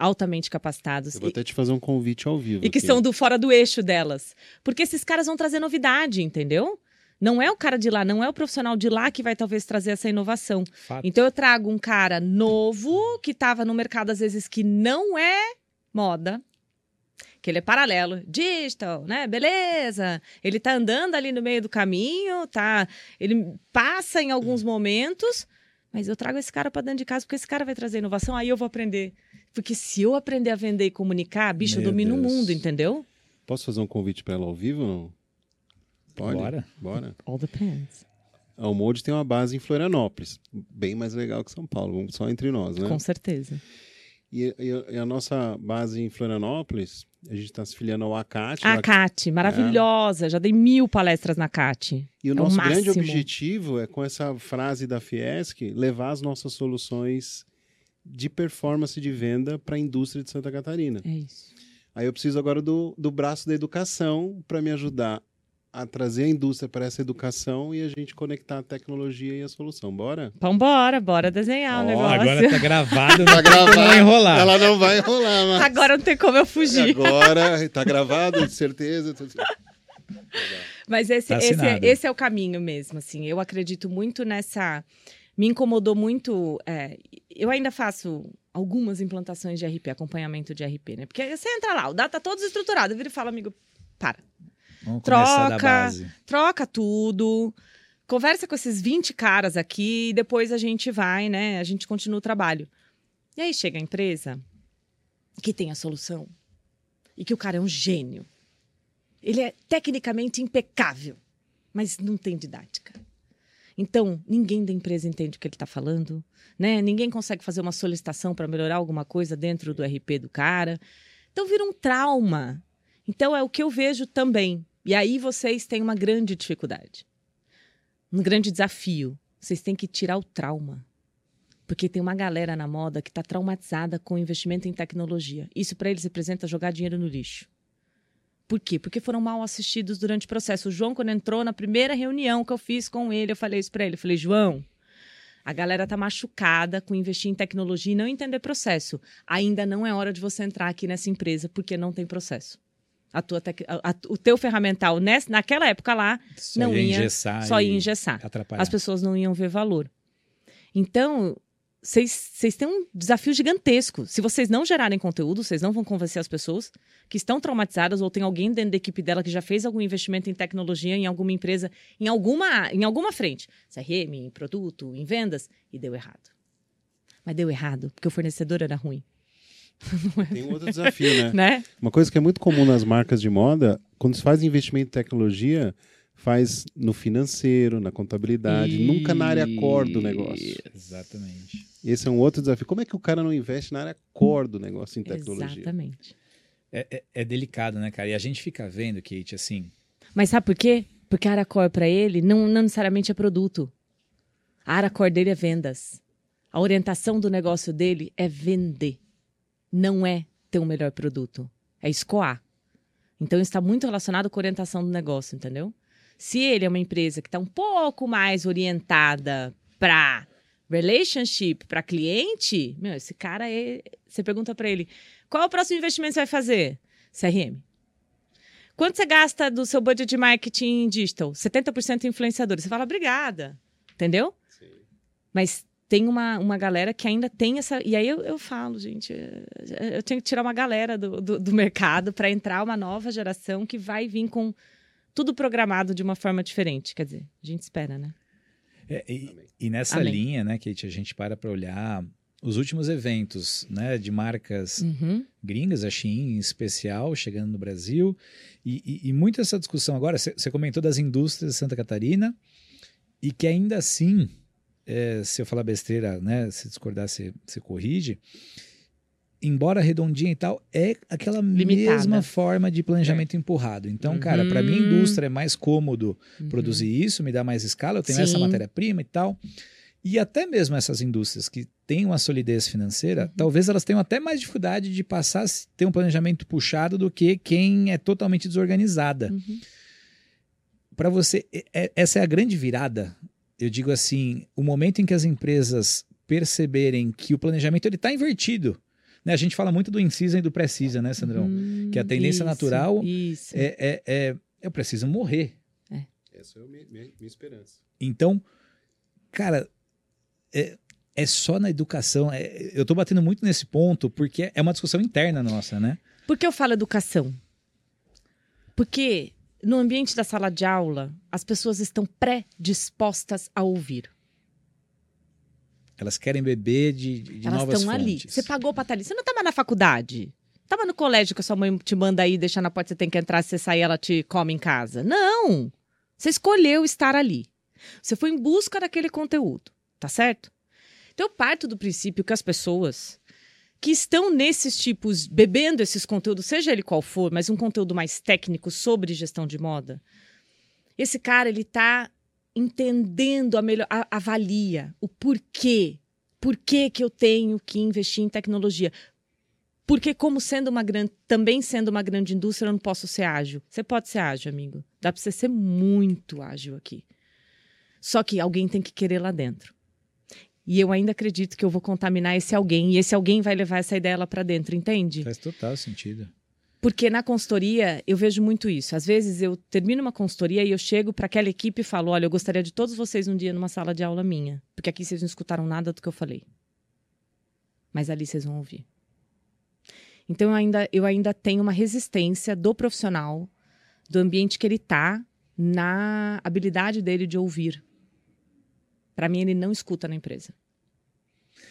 altamente capacitados. Eu vou e, até te fazer um convite ao vivo. E que aqui. são do fora do eixo delas. Porque esses caras vão trazer novidade, entendeu? Não é o cara de lá, não é o profissional de lá que vai talvez trazer essa inovação. Fato. Então eu trago um cara novo que estava no mercado às vezes que não é moda, que ele é paralelo, digital, né? Beleza. Ele tá andando ali no meio do caminho, tá? Ele passa em alguns momentos, mas eu trago esse cara para dentro de casa porque esse cara vai trazer inovação, aí eu vou aprender porque se eu aprender a vender e comunicar, bicho, Meu eu domino Deus. o mundo, entendeu? Posso fazer um convite para ela ao vivo ou não? Pode? Bora. Bora. All depends. A Almode tem uma base em Florianópolis, bem mais legal que São Paulo, só entre nós, né? Com certeza. E, e, a nossa base em Florianópolis, a gente está se filiando ao ACAT. ACAT, maravilhosa. É. Já dei mil palestras na ACAT. E o é nosso o grande objetivo é, com essa frase da Fiesc, levar as nossas soluções de performance de venda para a indústria de Santa Catarina. É isso. Aí eu preciso agora do, do braço da educação para me ajudar a trazer a indústria para essa educação e a gente conectar a tecnologia e a solução. Bora? Então bora, bora desenhar oh, o negócio. Agora tá gravado, não tá gravado, não enrolar. Ela não vai enrolar, mas... Agora não tem como eu fugir. Agora tá gravado, de certeza. Mas esse, tá esse, é, esse é o caminho mesmo, assim. Eu acredito muito nessa me incomodou muito. É, eu ainda faço algumas implantações de RP, acompanhamento de RP, né? Porque você entra lá, o dado tá todo estruturado, vira e fala, amigo, para. Vamos troca, troca tudo. Conversa com esses 20 caras aqui e depois a gente vai, né? A gente continua o trabalho. E aí chega a empresa que tem a solução e que o cara é um gênio. Ele é tecnicamente impecável, mas não tem didática. Então, ninguém da empresa entende o que ele está falando, né? Ninguém consegue fazer uma solicitação para melhorar alguma coisa dentro do RP do cara. Então, vira um trauma. Então, é o que eu vejo também. E aí vocês têm uma grande dificuldade. Um grande desafio. Vocês têm que tirar o trauma. Porque tem uma galera na moda que está traumatizada com o investimento em tecnologia. Isso para eles representa jogar dinheiro no lixo. Por quê? Porque foram mal assistidos durante o processo. O João, quando entrou na primeira reunião que eu fiz com ele, eu falei isso para ele. Eu falei, João, a galera tá machucada com investir em tecnologia e não entender processo. Ainda não é hora de você entrar aqui nessa empresa porque não tem processo. A tua tec... a, o teu ferramental nessa, naquela época lá Só não ia ia, engessar só ia engessar. atrapalhar. As pessoas não iam ver valor. Então, vocês têm um desafio gigantesco. Se vocês não gerarem conteúdo, vocês não vão convencer as pessoas que estão traumatizadas ou tem alguém dentro da equipe dela que já fez algum investimento em tecnologia, em alguma empresa, em alguma, em alguma frente. CRM, em produto, em vendas, e deu errado. Mas deu errado, porque o fornecedor era ruim. Tem um outro desafio, né? Né? Uma coisa que é muito comum nas marcas de moda, quando se faz investimento em tecnologia, faz no financeiro, na contabilidade, nunca na área core do negócio. Exatamente. Esse é um outro desafio. Como é que o cara não investe na área core do negócio em tecnologia? Exatamente. É, é- é delicado, né, cara? E a gente fica vendo, Kate, assim. Mas sabe por quê? Porque a área core para ele não, não necessariamente é produto. A área core dele é vendas. A orientação do negócio dele é vender. Não é ter um melhor produto. É escoar. Então está muito relacionado com a orientação do negócio, entendeu? Se ele é uma empresa que está um pouco mais orientada para relationship, para cliente, meu, esse cara é. Você pergunta para ele: qual é o próximo investimento que você vai fazer? CRM. Quanto você gasta do seu budget de marketing digital? 70% influenciadores. Você fala, obrigada. Entendeu? Mas tem uma, uma galera que ainda tem essa. E aí eu, eu falo, gente, eh, eu tenho que tirar uma galera do, do, do mercado para entrar uma nova geração que vai vir com tudo programado de uma forma diferente. Quer dizer, a gente espera, né? É, e, e nessa Amém. linha, né, Kate, a gente para para olhar os últimos eventos, né, de marcas Uhum. gringas, a Shein em especial, chegando no Brasil. E, e, e muito essa discussão agora, você comentou das indústrias de Santa Catarina, e que ainda assim, é, se eu falar besteira, né, se discordar, você você corrige. Embora redondinha e tal, é aquela Limitada. mesma forma de planejamento empurrado. Então, cara, para mim, Uhum. indústria é mais cômodo Uhum. produzir isso, me dá mais escala, eu tenho Sim. essa matéria-prima e tal. E até mesmo essas indústrias que têm uma solidez financeira, Uhum. talvez elas tenham até mais dificuldade de passar a ter um planejamento puxado do que quem é totalmente desorganizada. Uhum. Para você, é- é- essa é a grande virada. Eu digo assim, o momento em que as empresas perceberem que o planejamento ele está invertido. Né? A gente fala muito do in-season e do pré-season, né, Sandrão? Hum, que a tendência isso, natural Isso. É, é, é, eu preciso morrer. Essa é a minha, minha- minha esperança. Então, cara, é, é só na educação. É- eu tô batendo muito nesse ponto porque é uma discussão interna nossa, né? Por que eu falo educação? Porque no ambiente da sala de aula, as pessoas estão predispostas a ouvir. Elas querem beber de, de Elas novas estão ali. Você pagou pra estar ali. Você não estava na faculdade. Tava no colégio que a sua mãe te manda aí, deixar na porta, você tem que entrar, se você sair, ela te come em casa. Não! Você escolheu estar ali. Você foi em busca daquele conteúdo, tá certo? Então eu parto do princípio que as pessoas que estão nesses tipos, bebendo esses conteúdos, seja ele qual for, mas um conteúdo mais técnico sobre gestão de moda, esse cara, ele tá entendendo a melhor, a- avalia o porquê por que, que eu tenho que investir em tecnologia? Porque, como sendo uma grande, também sendo uma grande indústria, eu não posso ser ágil. Você pode ser ágil, amigo. Dá para você ser muito ágil aqui. Só que alguém tem que querer lá dentro. E eu ainda acredito que eu vou contaminar esse alguém, e esse alguém vai levar essa ideia lá para dentro, entende? Faz total sentido. Porque na consultoria eu vejo muito isso. Às vezes eu termino uma consultoria e eu chego para aquela equipe e falo: olha, eu gostaria de todos vocês um dia numa sala de aula minha, porque aqui vocês não escutaram nada do que eu falei. Mas ali vocês vão ouvir. Então eu ainda, eu ainda tenho uma resistência do profissional, do ambiente que ele está, na habilidade dele de ouvir. Para mim, ele não escuta na empresa.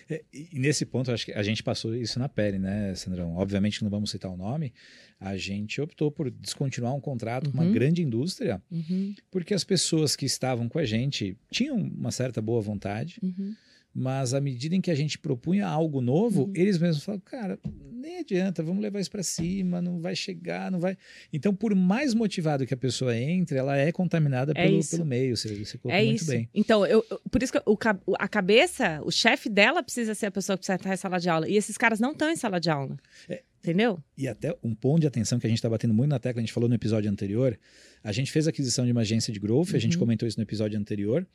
É, e nesse ponto, acho que a gente passou isso na pele, né, Sandrão? Obviamente não vamos citar o nome. A gente optou por descontinuar um contrato uhum. com uma Uhum. grande indústria, Uhum, porque as pessoas que estavam com a gente tinham uma certa boa vontade, uhum. Mas à medida em que a gente propunha algo novo, Uhum. eles mesmos falavam, cara, nem adianta, vamos levar isso para cima, não vai chegar, não vai. Então, por mais motivado que a pessoa entre, ela é contaminada É pelo, pelo meio. Você, você colocou É muito isso. bem. Então, eu, eu- por isso que o, a cabeça, o chefe dela precisa ser a pessoa que precisa estar em sala de aula. E esses caras não estão em sala de aula. É. Entendeu? E até um ponto de atenção que a gente está batendo muito na tecla, a gente falou no episódio anterior. A gente fez a aquisição de uma agência de growth, a gente Uhum. comentou isso no episódio anterior.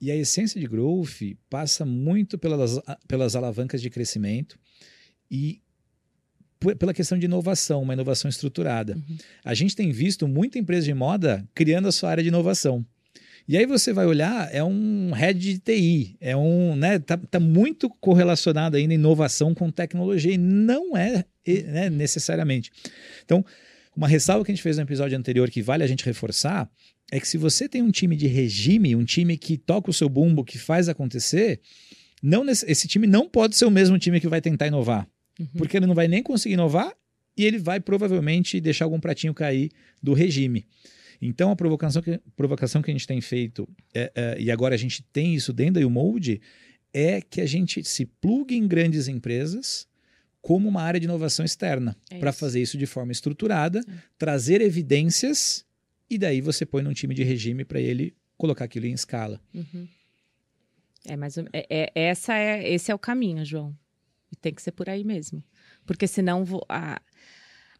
E a essência de growth passa muito pelas, pelas alavancas de crescimento e pela questão de inovação, uma inovação estruturada. Uhum. A gente tem visto muita empresa de moda criando a sua área de inovação. E aí você vai olhar, é um head de TI, é um, né, tá, tá muito correlacionado ainda inovação com tecnologia e não é né, necessariamente. Então, uma ressalva que a gente fez no episódio anterior que vale a gente reforçar é que se você tem um time de regime, um time que toca o seu bumbo, que faz acontecer, não esse time não pode ser o mesmo time que vai tentar inovar, Uhum. porque ele não vai nem conseguir inovar e ele vai provavelmente deixar algum pratinho cair do regime. Então, a provocação que, provocação que a gente tem feito, é, é, e agora a gente tem isso dentro da U-Mode, é que a gente se plugue em grandes empresas como uma área de inovação externa, É para fazer isso de forma estruturada, trazer evidências, e daí você põe num time de regime para ele colocar aquilo em escala. Uhum. É, mas é, é- essa é, esse é o caminho, João. E tem que ser por aí mesmo. Porque senão vou. Ah,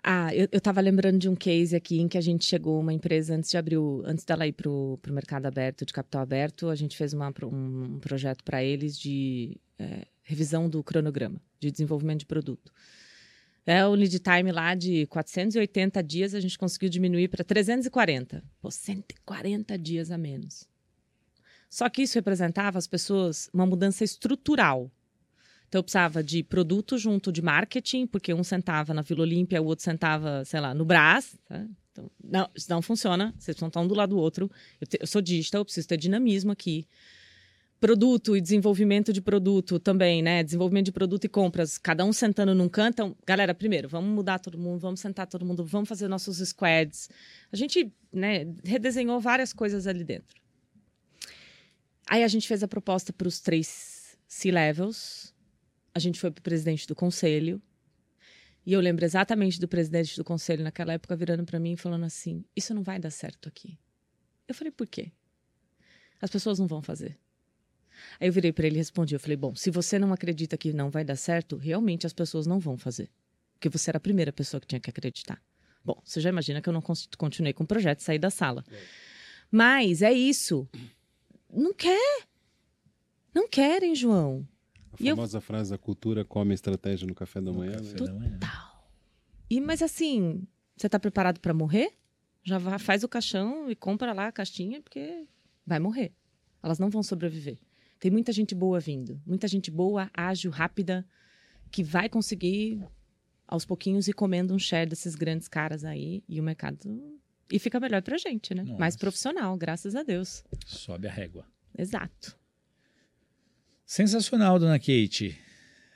ah, eu, eu tava lembrando de um case aqui em que a gente chegou, uma empresa, antes de abrir o, antes dela ir pro, pro mercado aberto, de capital aberto, a gente fez uma, um, projeto para eles de é, revisão do cronograma, de desenvolvimento de produto. É o lead time lá de 480 dias, a gente conseguiu diminuir para 340. Pô, 140 dias a menos. Só que isso representava as pessoas uma mudança estrutural. Então eu precisava de produto junto de marketing, porque um sentava na Vila Olímpia, o outro sentava, sei lá, no Brás. tá? Então, não, isso não funciona, vocês precisam estar um do lado do outro. Eu, te- eu sou digital, eu preciso ter dinamismo aqui. Produto e desenvolvimento de produto também, né? Desenvolvimento de produto e compras, cada um sentando num canto. Então, galera, primeiro, vamos mudar todo mundo, vamos sentar todo mundo, vamos fazer nossos squads. A gente, né, redesenhou várias coisas ali dentro. Aí a gente fez a proposta para os três C-levels. A gente foi para o presidente do conselho. E eu lembro exatamente do presidente do conselho naquela época virando para mim e falando assim: Isso não vai dar certo aqui. Eu falei: Por quê? As pessoas não vão fazer. Aí eu virei para ele e respondi: Eu falei, bom, se você não acredita que não vai dar certo, realmente as pessoas não vão fazer. Porque você era a primeira pessoa que tinha que acreditar. Bom, você já imagina que eu não continuei com o projeto e saí da sala. Mas é isso. Não quer. Não querem, João. A E eu- famosa frase da cultura come estratégia no café da manhã. né? Café da manhã. E, mas assim, você tá preparado para morrer? Já vai, faz o caixão e compra lá a caixinha, porque vai morrer. Elas não vão sobreviver. Tem muita gente boa vindo. Muita gente boa, ágil, rápida, que vai conseguir, aos pouquinhos, ir comendo um share desses grandes caras aí. E o mercado. E fica melhor pra gente, né? Nossa. Mais profissional, graças a Deus. Sobe a régua. Exato. Sensacional, dona Kate.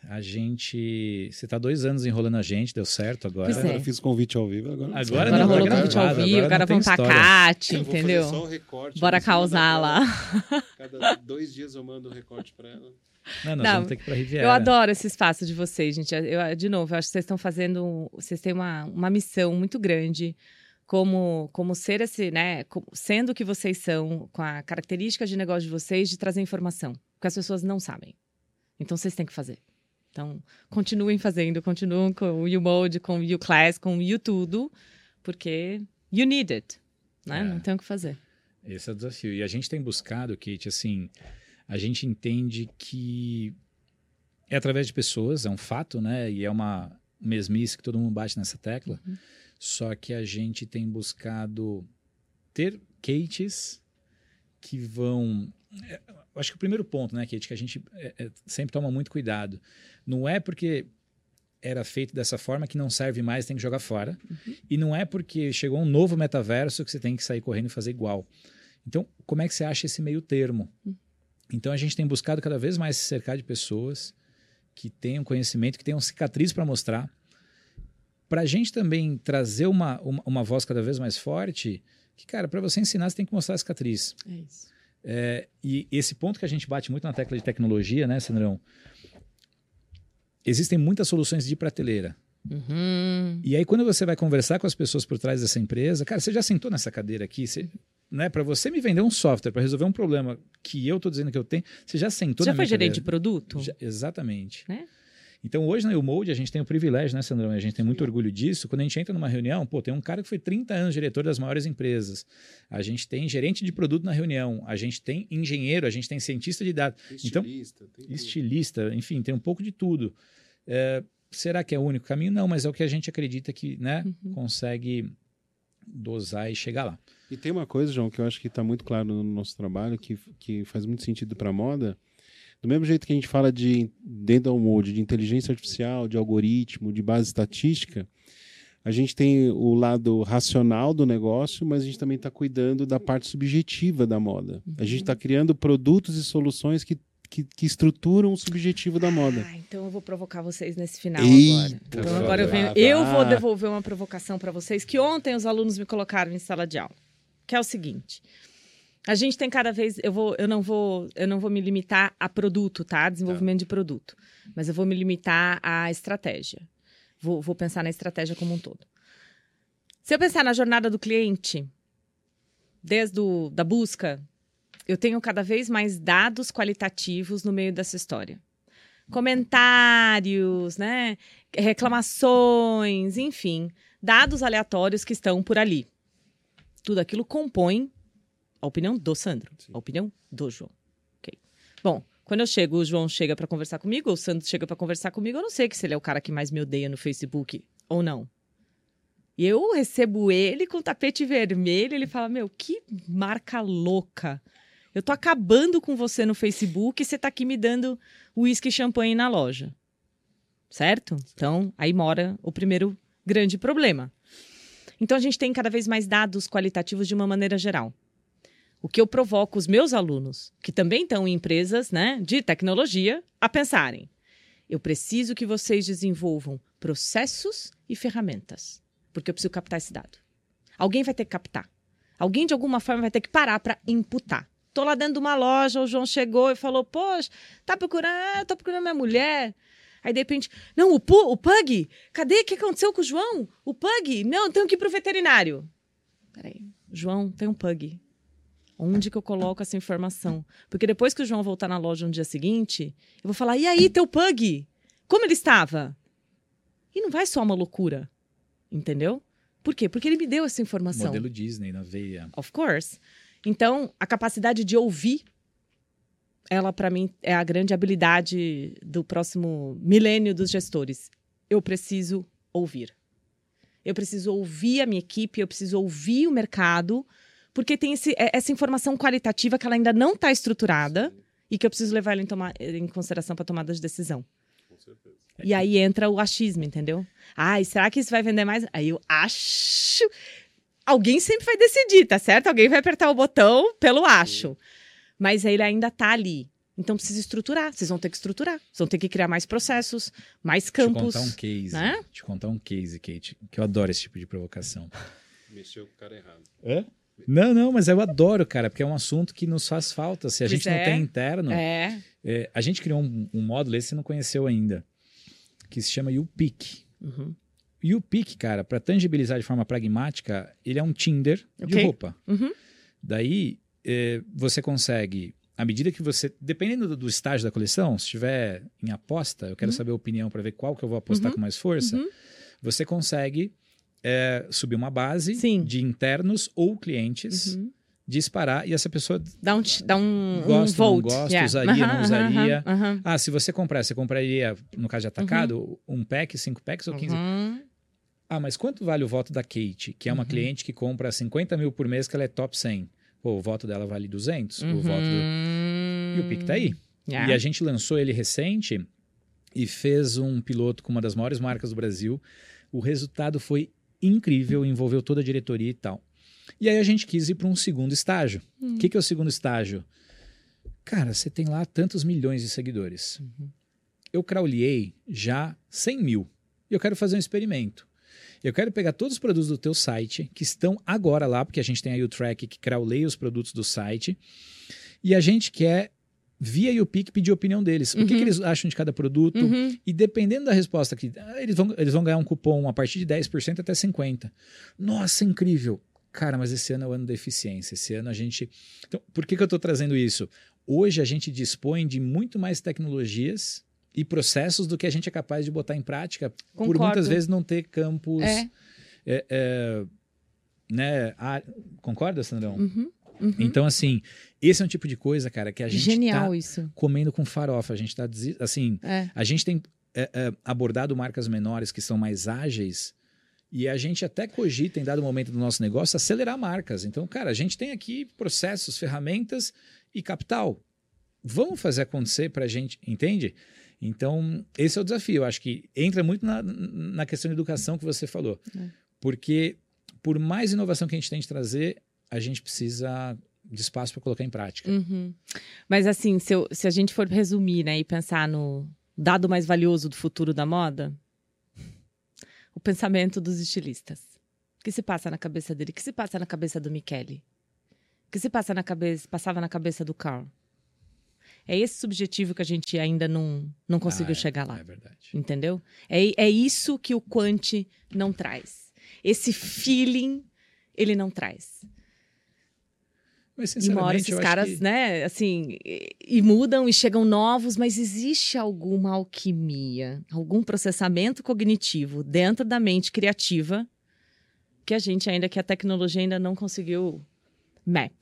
A gente. Você está dois anos enrolando a gente, deu certo agora. Pois é. Agora fiz convite ao vivo. Agora, Agora Agora não, rolou tá convite ao vivo, agora vamos pra história. Cate, Eu vou fazer entendeu? só um recorte Bora causar lá. Cada dois dias eu mando um recorte pra ela. Não, nós Não, vamos ter que ir pra Riviera. Eu adoro esse espaço de vocês, gente. Eu, de novo, eu acho que vocês estão fazendo. Vocês têm uma, uma missão muito grande. Como, como ser esse, né? Sendo o que vocês são, com a característica de negócio de vocês, de trazer informação. Porque as pessoas não sabem. Então vocês têm que fazer. Então, continuem fazendo, continuem com o U-Mode, com o U-Class, com o U-Tudo, porque you need it. Né? É. Não tem o que fazer. Esse é o desafio. E a gente tem buscado, Kate, assim, a gente entende que é através de pessoas, é um fato, né? E é uma mesmice que todo mundo bate nessa tecla. Uhum. Só que a gente tem buscado ter Kates que vão. Acho que o primeiro ponto, né, Kate, que a gente é, é, sempre toma muito cuidado. Não é porque era feito dessa forma que não serve mais, tem que jogar fora. E não é porque chegou um novo metaverso que você tem que sair correndo e fazer igual. Então, como é que você acha esse meio termo? Então a gente tem buscado cada vez mais se cercar de pessoas que tenham conhecimento, que tenham cicatriz para mostrar. Para a gente também trazer uma, uma, uma, voz cada vez mais forte, que, cara, para você ensinar, você tem que mostrar a cicatriz. É isso. É, e esse ponto que a gente bate muito na tecla de tecnologia, né, Sandrão? Existem muitas soluções de prateleira. Uhum. E aí, quando você vai conversar com as pessoas por trás dessa empresa, cara, você já sentou nessa cadeira aqui? Você, né, para você me vender um software para resolver um problema que eu estou dizendo que eu tenho, você já sentou já na foi minha gerente de produto? Já, exatamente. Né? Então, hoje na Umode, a gente tem o privilégio, né, Sandrão? A gente tem muito orgulho disso. Quando a gente entra numa reunião, pô, tem um cara que foi 30 anos diretor das maiores empresas. A gente tem gerente de produto na reunião. A gente tem engenheiro, a gente tem cientista de dados. Então, Estilista, tudo. estilista, enfim, tem um pouco de tudo. É, será que é o único caminho? Não, mas é o que a gente acredita que né, Uhum. consegue dosar e chegar lá. E tem uma coisa, João, que eu acho que está muito claro no nosso trabalho, que, que faz muito sentido para a moda. Do mesmo jeito que a gente fala de, dentro da Mode, de inteligência artificial, de algoritmo, de base estatística, a gente tem o lado racional do negócio, mas a gente também está cuidando da parte subjetiva da moda. A gente está criando produtos e soluções que, que, que estruturam o subjetivo da moda. Ah, então eu vou provocar vocês nesse final Eita, agora. Então agora eu venho. Eu vou devolver uma provocação para vocês que ontem os alunos me colocaram em sala de aula. Que é o seguinte. A gente tem cada vez, eu vou, eu não vou, eu não vou me limitar a produto, tá? Desenvolvimento de produto, mas eu vou me limitar à estratégia. Vou, vou pensar na estratégia como um todo. Se eu pensar na jornada do cliente, desde o, da busca, eu tenho cada vez mais dados qualitativos no meio dessa história. Comentários, né? Reclamações, enfim, dados aleatórios que estão por ali. Tudo aquilo compõe a opinião do Sandro, a opinião do João. Ok. Bom, quando eu chego, o João chega para conversar comigo, ou o Sandro chega para conversar comigo, eu não sei se ele é o cara que mais me odeia no Facebook ou não. E eu recebo ele com tapete vermelho, ele fala: Meu, que marca louca. Eu tô acabando com você no Facebook e você tá aqui me dando uísque e champanhe na loja. Certo? Então, aí mora o primeiro grande problema. Então, a gente tem cada vez mais dados qualitativos de uma maneira geral. O que eu provoco os meus alunos, que também estão em empresas né, de tecnologia, a pensarem: eu preciso que vocês desenvolvam processos e ferramentas, porque eu preciso captar esse dado. Alguém vai ter que captar. Alguém, de alguma forma, vai ter que parar para imputar. Tô lá dentro de uma loja, o João chegou e falou: Poxa, tá procurando? Tô procurando minha mulher. Aí, de repente, não, o, pu, o Pug, cadê? O que aconteceu com o João? O Pug? Não, tenho que ir pro veterinário. Peraí, João, tem um Pug. Onde que eu coloco essa informação? Porque depois que o João voltar na loja no dia seguinte, eu vou falar: e aí, teu Pug? Como ele estava? E não vai só uma loucura, entendeu? Por quê? Porque ele me deu essa informação. Modelo Disney na veia. Of course. Então, a capacidade de ouvir, ela para mim é a grande habilidade do próximo milênio dos gestores. Eu preciso ouvir. Eu preciso ouvir a minha equipe, eu preciso ouvir o mercado, porque tem esse, é- essa informação qualitativa que ela ainda não está estruturada e que eu preciso levar ela em, toma- em consideração para tomada de decisão. Com certeza. E aí entra o achismo, entendeu? Ai, será que isso vai vender mais? Aí eu acho. Alguém sempre vai decidir, tá certo? Alguém vai apertar o botão pelo acho. Mas ele ainda tá ali. Então precisa estruturar. Vocês vão ter que estruturar. Vocês vão ter que criar mais processos, mais Te campos. contar um case. né? Te contar um case, Kate, que eu adoro esse tipo de provocação. Mexeu com o cara errado. É? Não, não, mas eu adoro, cara, porque é um assunto que nos faz falta. Se a Pois gente não é. tem interno, É. é, a gente criou um, um módulo, esse você não conheceu ainda, que se chama UPIC. Uhum. E o PIC, cara, para tangibilizar de forma pragmática, ele é um Tinder de Ok. roupa. Uhum. Daí é, você consegue, à medida que você, dependendo do, do estágio da coleção, se estiver em aposta, eu quero saber a opinião para ver qual que eu vou apostar Uhum. com mais força, Uhum. você consegue é, subir uma base Sim. de internos ou clientes, Uhum. disparar e essa pessoa Dá um, dá um, Gosto, um não vote. gosto, Yeah. usaria, não usaria. Ah, se você comprar, você compraria, no caso de atacado, um pack, cinco packs ou 15? Uhum. Ah, mas quanto vale o voto da Kate, que é uma Uhum. cliente que compra 50 mil por mês, que ela é top 100? Pô, o voto dela vale 200, o voto do... E o PIC tá aí. Uhum. Yeah. E a gente lançou ele recente e fez um piloto com uma das maiores marcas do Brasil. O resultado foi incrível, envolveu toda a diretoria e tal. E aí a gente quis ir para um segundo estágio. O Hum. que, que é o segundo estágio? Cara, você tem lá tantos milhões de seguidores. Uhum. Eu crawlei já 100 mil. E eu quero fazer um experimento. Eu quero pegar todos os produtos do teu site, que estão agora lá, porque a gente tem aí o track que crawleia os produtos do site, e a gente quer, via YouPick, pedir a opinião deles. O que, Uhum. que eles acham de cada produto? Uhum. E dependendo da resposta que ah, eles vão, eles vão ganhar um cupom a partir de 10% até 50%. Nossa, incrível. Cara, mas esse ano é o ano da eficiência. Esse ano a gente. Então, por que, que eu estou trazendo isso? Hoje a gente dispõe de muito mais tecnologias e processos do que a gente é capaz de botar em prática, por Concordo. muitas vezes não ter campos. É. é, é, né, ah, concorda, Sandrão? Uhum. Uhum. Então, assim, esse é um tipo de coisa, cara, que a gente Genial tá isso. comendo com farofa. A gente tá, assim, É. a gente tem é, é, abordado marcas menores que são mais ágeis e a gente até cogita, em dado momento do nosso negócio, acelerar marcas. Então, cara, a gente tem aqui processos, ferramentas e capital. Vamos fazer acontecer para a gente, entende? Então, esse é o desafio. Eu acho que entra muito na, na questão de educação que você falou. É. Porque, por mais inovação que a gente tem de trazer, a gente precisa de espaço para colocar em prática. Uhum. Mas assim, se, eu- se a gente for resumir, né, e pensar no dado mais valioso do futuro da moda, o pensamento dos estilistas. O que se passa na cabeça dele? O que se passa na cabeça do Michele? O que se passa na cabeça, passava na cabeça do Carl? É esse subjetivo que a gente ainda não, não conseguiu Ah, é, chegar lá. É verdade. Entendeu? É, é isso que o Quant não traz. Esse feeling ele não traz. Mas, E uma hora sinceramente, esses caras, que- né, assim, e, e mudam e chegam novos, mas existe alguma alquimia, algum processamento cognitivo dentro da mente criativa que a gente ainda, que a tecnologia ainda não conseguiu map.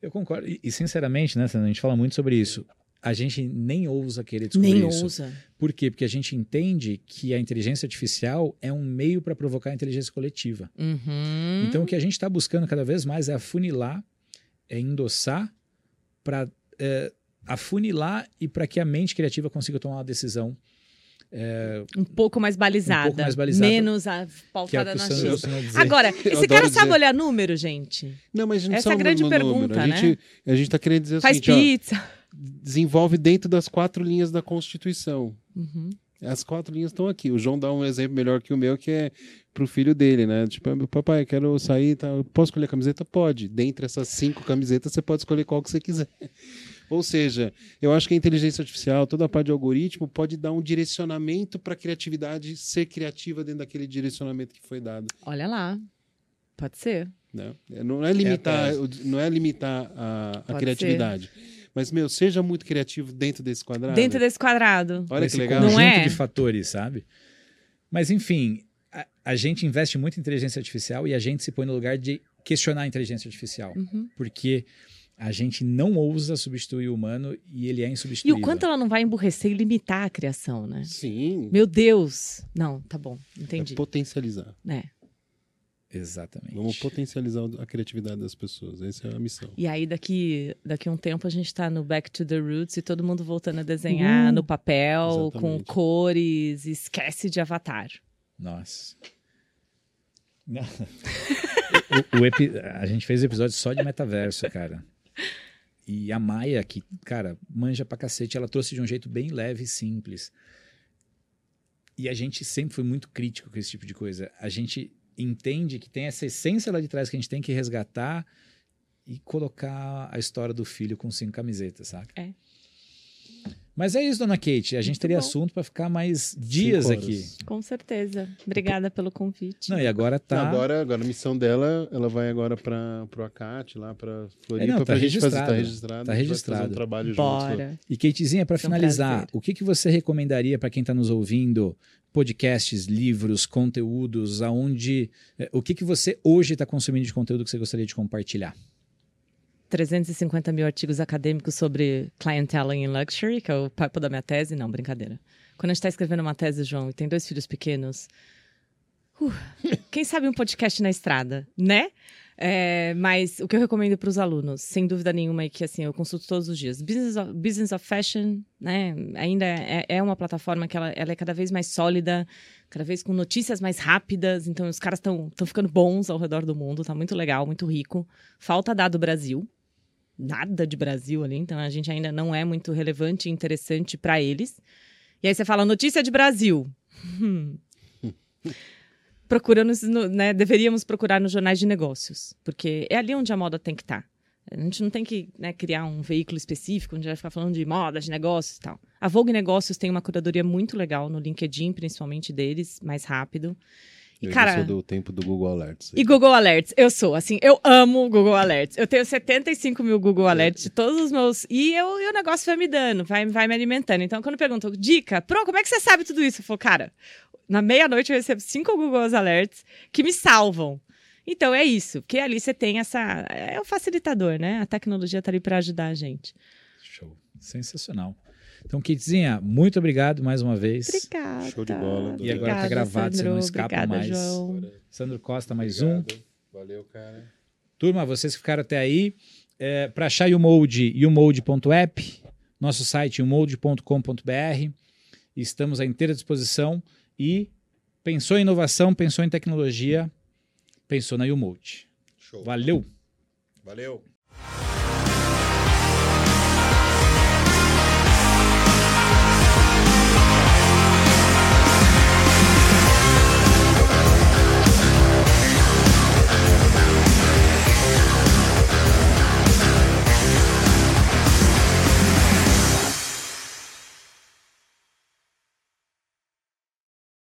Eu concordo. E, e, sinceramente, né, a gente fala muito sobre isso. A gente nem ousa querer descobrir Nem isso. ousa. Por quê? Porque a gente entende que a inteligência artificial é um meio para provocar a inteligência coletiva. Uhum. Então, o que a gente está buscando cada vez mais é afunilar, é endossar para afunilar e para que a mente criativa consiga tomar uma decisão um pouco mais balizada. um pouco mais balizada, Menos a que é pautada que o na X. Agora, esse cara dizer. sabe olhar número, gente? Não, mas a gente Essa é a grande pergunta, a né? gente, A gente tá querendo dizer o Faz seguinte, ó, pizza. desenvolve dentro das quatro linhas da Constituição. Uhum. As quatro linhas estão aqui. O João dá um exemplo melhor que o meu, que é pro filho dele, né? Tipo, meu papai, quero sair, tá? Posso escolher a camiseta? Pode. Dentre essas cinco camisetas, você pode escolher qual que você quiser. Ou seja, eu acho que a inteligência artificial, toda a parte de algoritmo, pode dar um direcionamento para a criatividade ser criativa dentro daquele direcionamento que foi dado. Olha lá. Pode ser. Né? Não é limitar, tese. o- não é limitar a, a criatividade. Mas, meu, seja muito criativo dentro desse quadrado. Dentro desse quadrado. Olha que esse legal. conjunto Não é? de fatores, sabe? Mas, enfim, a, a gente investe muito em inteligência artificial e a gente se põe no lugar de questionar a inteligência artificial. Uhum. Porque a gente não ousa substituir o humano e ele é E insubstituível. o quanto ela não vai emburrecer e limitar a criação, né? Sim. Meu Deus! Não, tá bom, é entendi. potencializar. É. Exatamente. Vamos potencializar a criatividade das pessoas. Essa é a missão. E aí, daqui, daqui a um tempo, a gente tá no Back to the Roots e todo mundo voltando a desenhar no papel, com Exatamente. cores, esquece de avatar. Nossa. O- o epi- A gente fez episódio só de metaverso, cara. E a Maia, que, cara, manja pra cacete, ela trouxe de um jeito bem leve e simples. E a gente sempre foi muito crítico com esse tipo de coisa. A gente entende que tem essa essência lá de trás que a gente tem que resgatar e colocar a história do filho com cinco camisetas, saca? É. Mas é isso, dona Kate. A gente Muito teria bom. assunto pra ficar mais dias aqui. Com certeza. Obrigada pelo convite. Não, e agora tá. Agora, agora a missão dela, ela vai agora para o ACAT, lá para Floripa, É, não, tá pra gente fazer, tá registrado. registrado. Tá a gente vai registrado. fazer um trabalho. Bora. E Katezinha, para um finalizar, prazer. o que, que você recomendaria para quem está nos ouvindo? Podcasts, livros, conteúdos, aonde. eh, O que, que você hoje está consumindo de conteúdo que você gostaria de compartilhar? 350 mil artigos acadêmicos sobre clienteling and luxury, que é o papo da minha tese. Não, brincadeira. Quando a gente está escrevendo uma tese, João, e tem dois filhos pequenos, uh, quem sabe um podcast na estrada, né? É, mas o que eu recomendo para os alunos, sem dúvida nenhuma, é que assim, eu consulto todos os dias. Business of, Business of Fashion, né? Ainda é, é uma plataforma que ela, ela é cada vez mais sólida, cada vez com notícias mais rápidas. Então, os caras estão ficando bons ao redor do mundo, tá muito legal, muito rico. Falta dado Brasil, nada de Brasil ali, então a gente ainda não é muito relevante e interessante para eles. E aí você fala notícia de Brasil. Procurando, né, deveríamos procurar nos jornais de negócios, porque é ali onde a moda tem que estar. Tá. A gente não tem que né, criar um veículo específico onde vai ficar falando de moda, de negócios e tal. A Vogue Negócios tem uma curadoria muito legal no LinkedIn, principalmente deles, mais rápido. E, eu cara, sou do tempo do Google Alerts. E Google Alerts, eu sou, assim, eu amo Google Alerts. Eu tenho 75 mil Google Alerts de todos os meus. E, eu, e o negócio vai me dando, vai, vai me alimentando. Então, quando perguntam, dica, Pro, como é que você sabe tudo isso? Eu falo, cara, na meia-noite eu recebo cinco Google Alerts que me salvam. Então é isso, porque ali você tem essa. É o facilitador, né? A tecnologia está ali para ajudar a gente. Show. Sensacional. Então, Kitzinha, muito obrigado mais uma vez. Obrigada. Show de bola. E agora tá gravado, Sandro, você não escapa obrigada, mais. João. Sandro Costa, mais obrigado. um. Valeu, cara. Turma, vocês que ficaram até aí, é, para achar o Mode, umode.app, nosso site umode.com.br. Estamos à inteira disposição e pensou em inovação, pensou em tecnologia, pensou na Umode. Valeu! Valeu!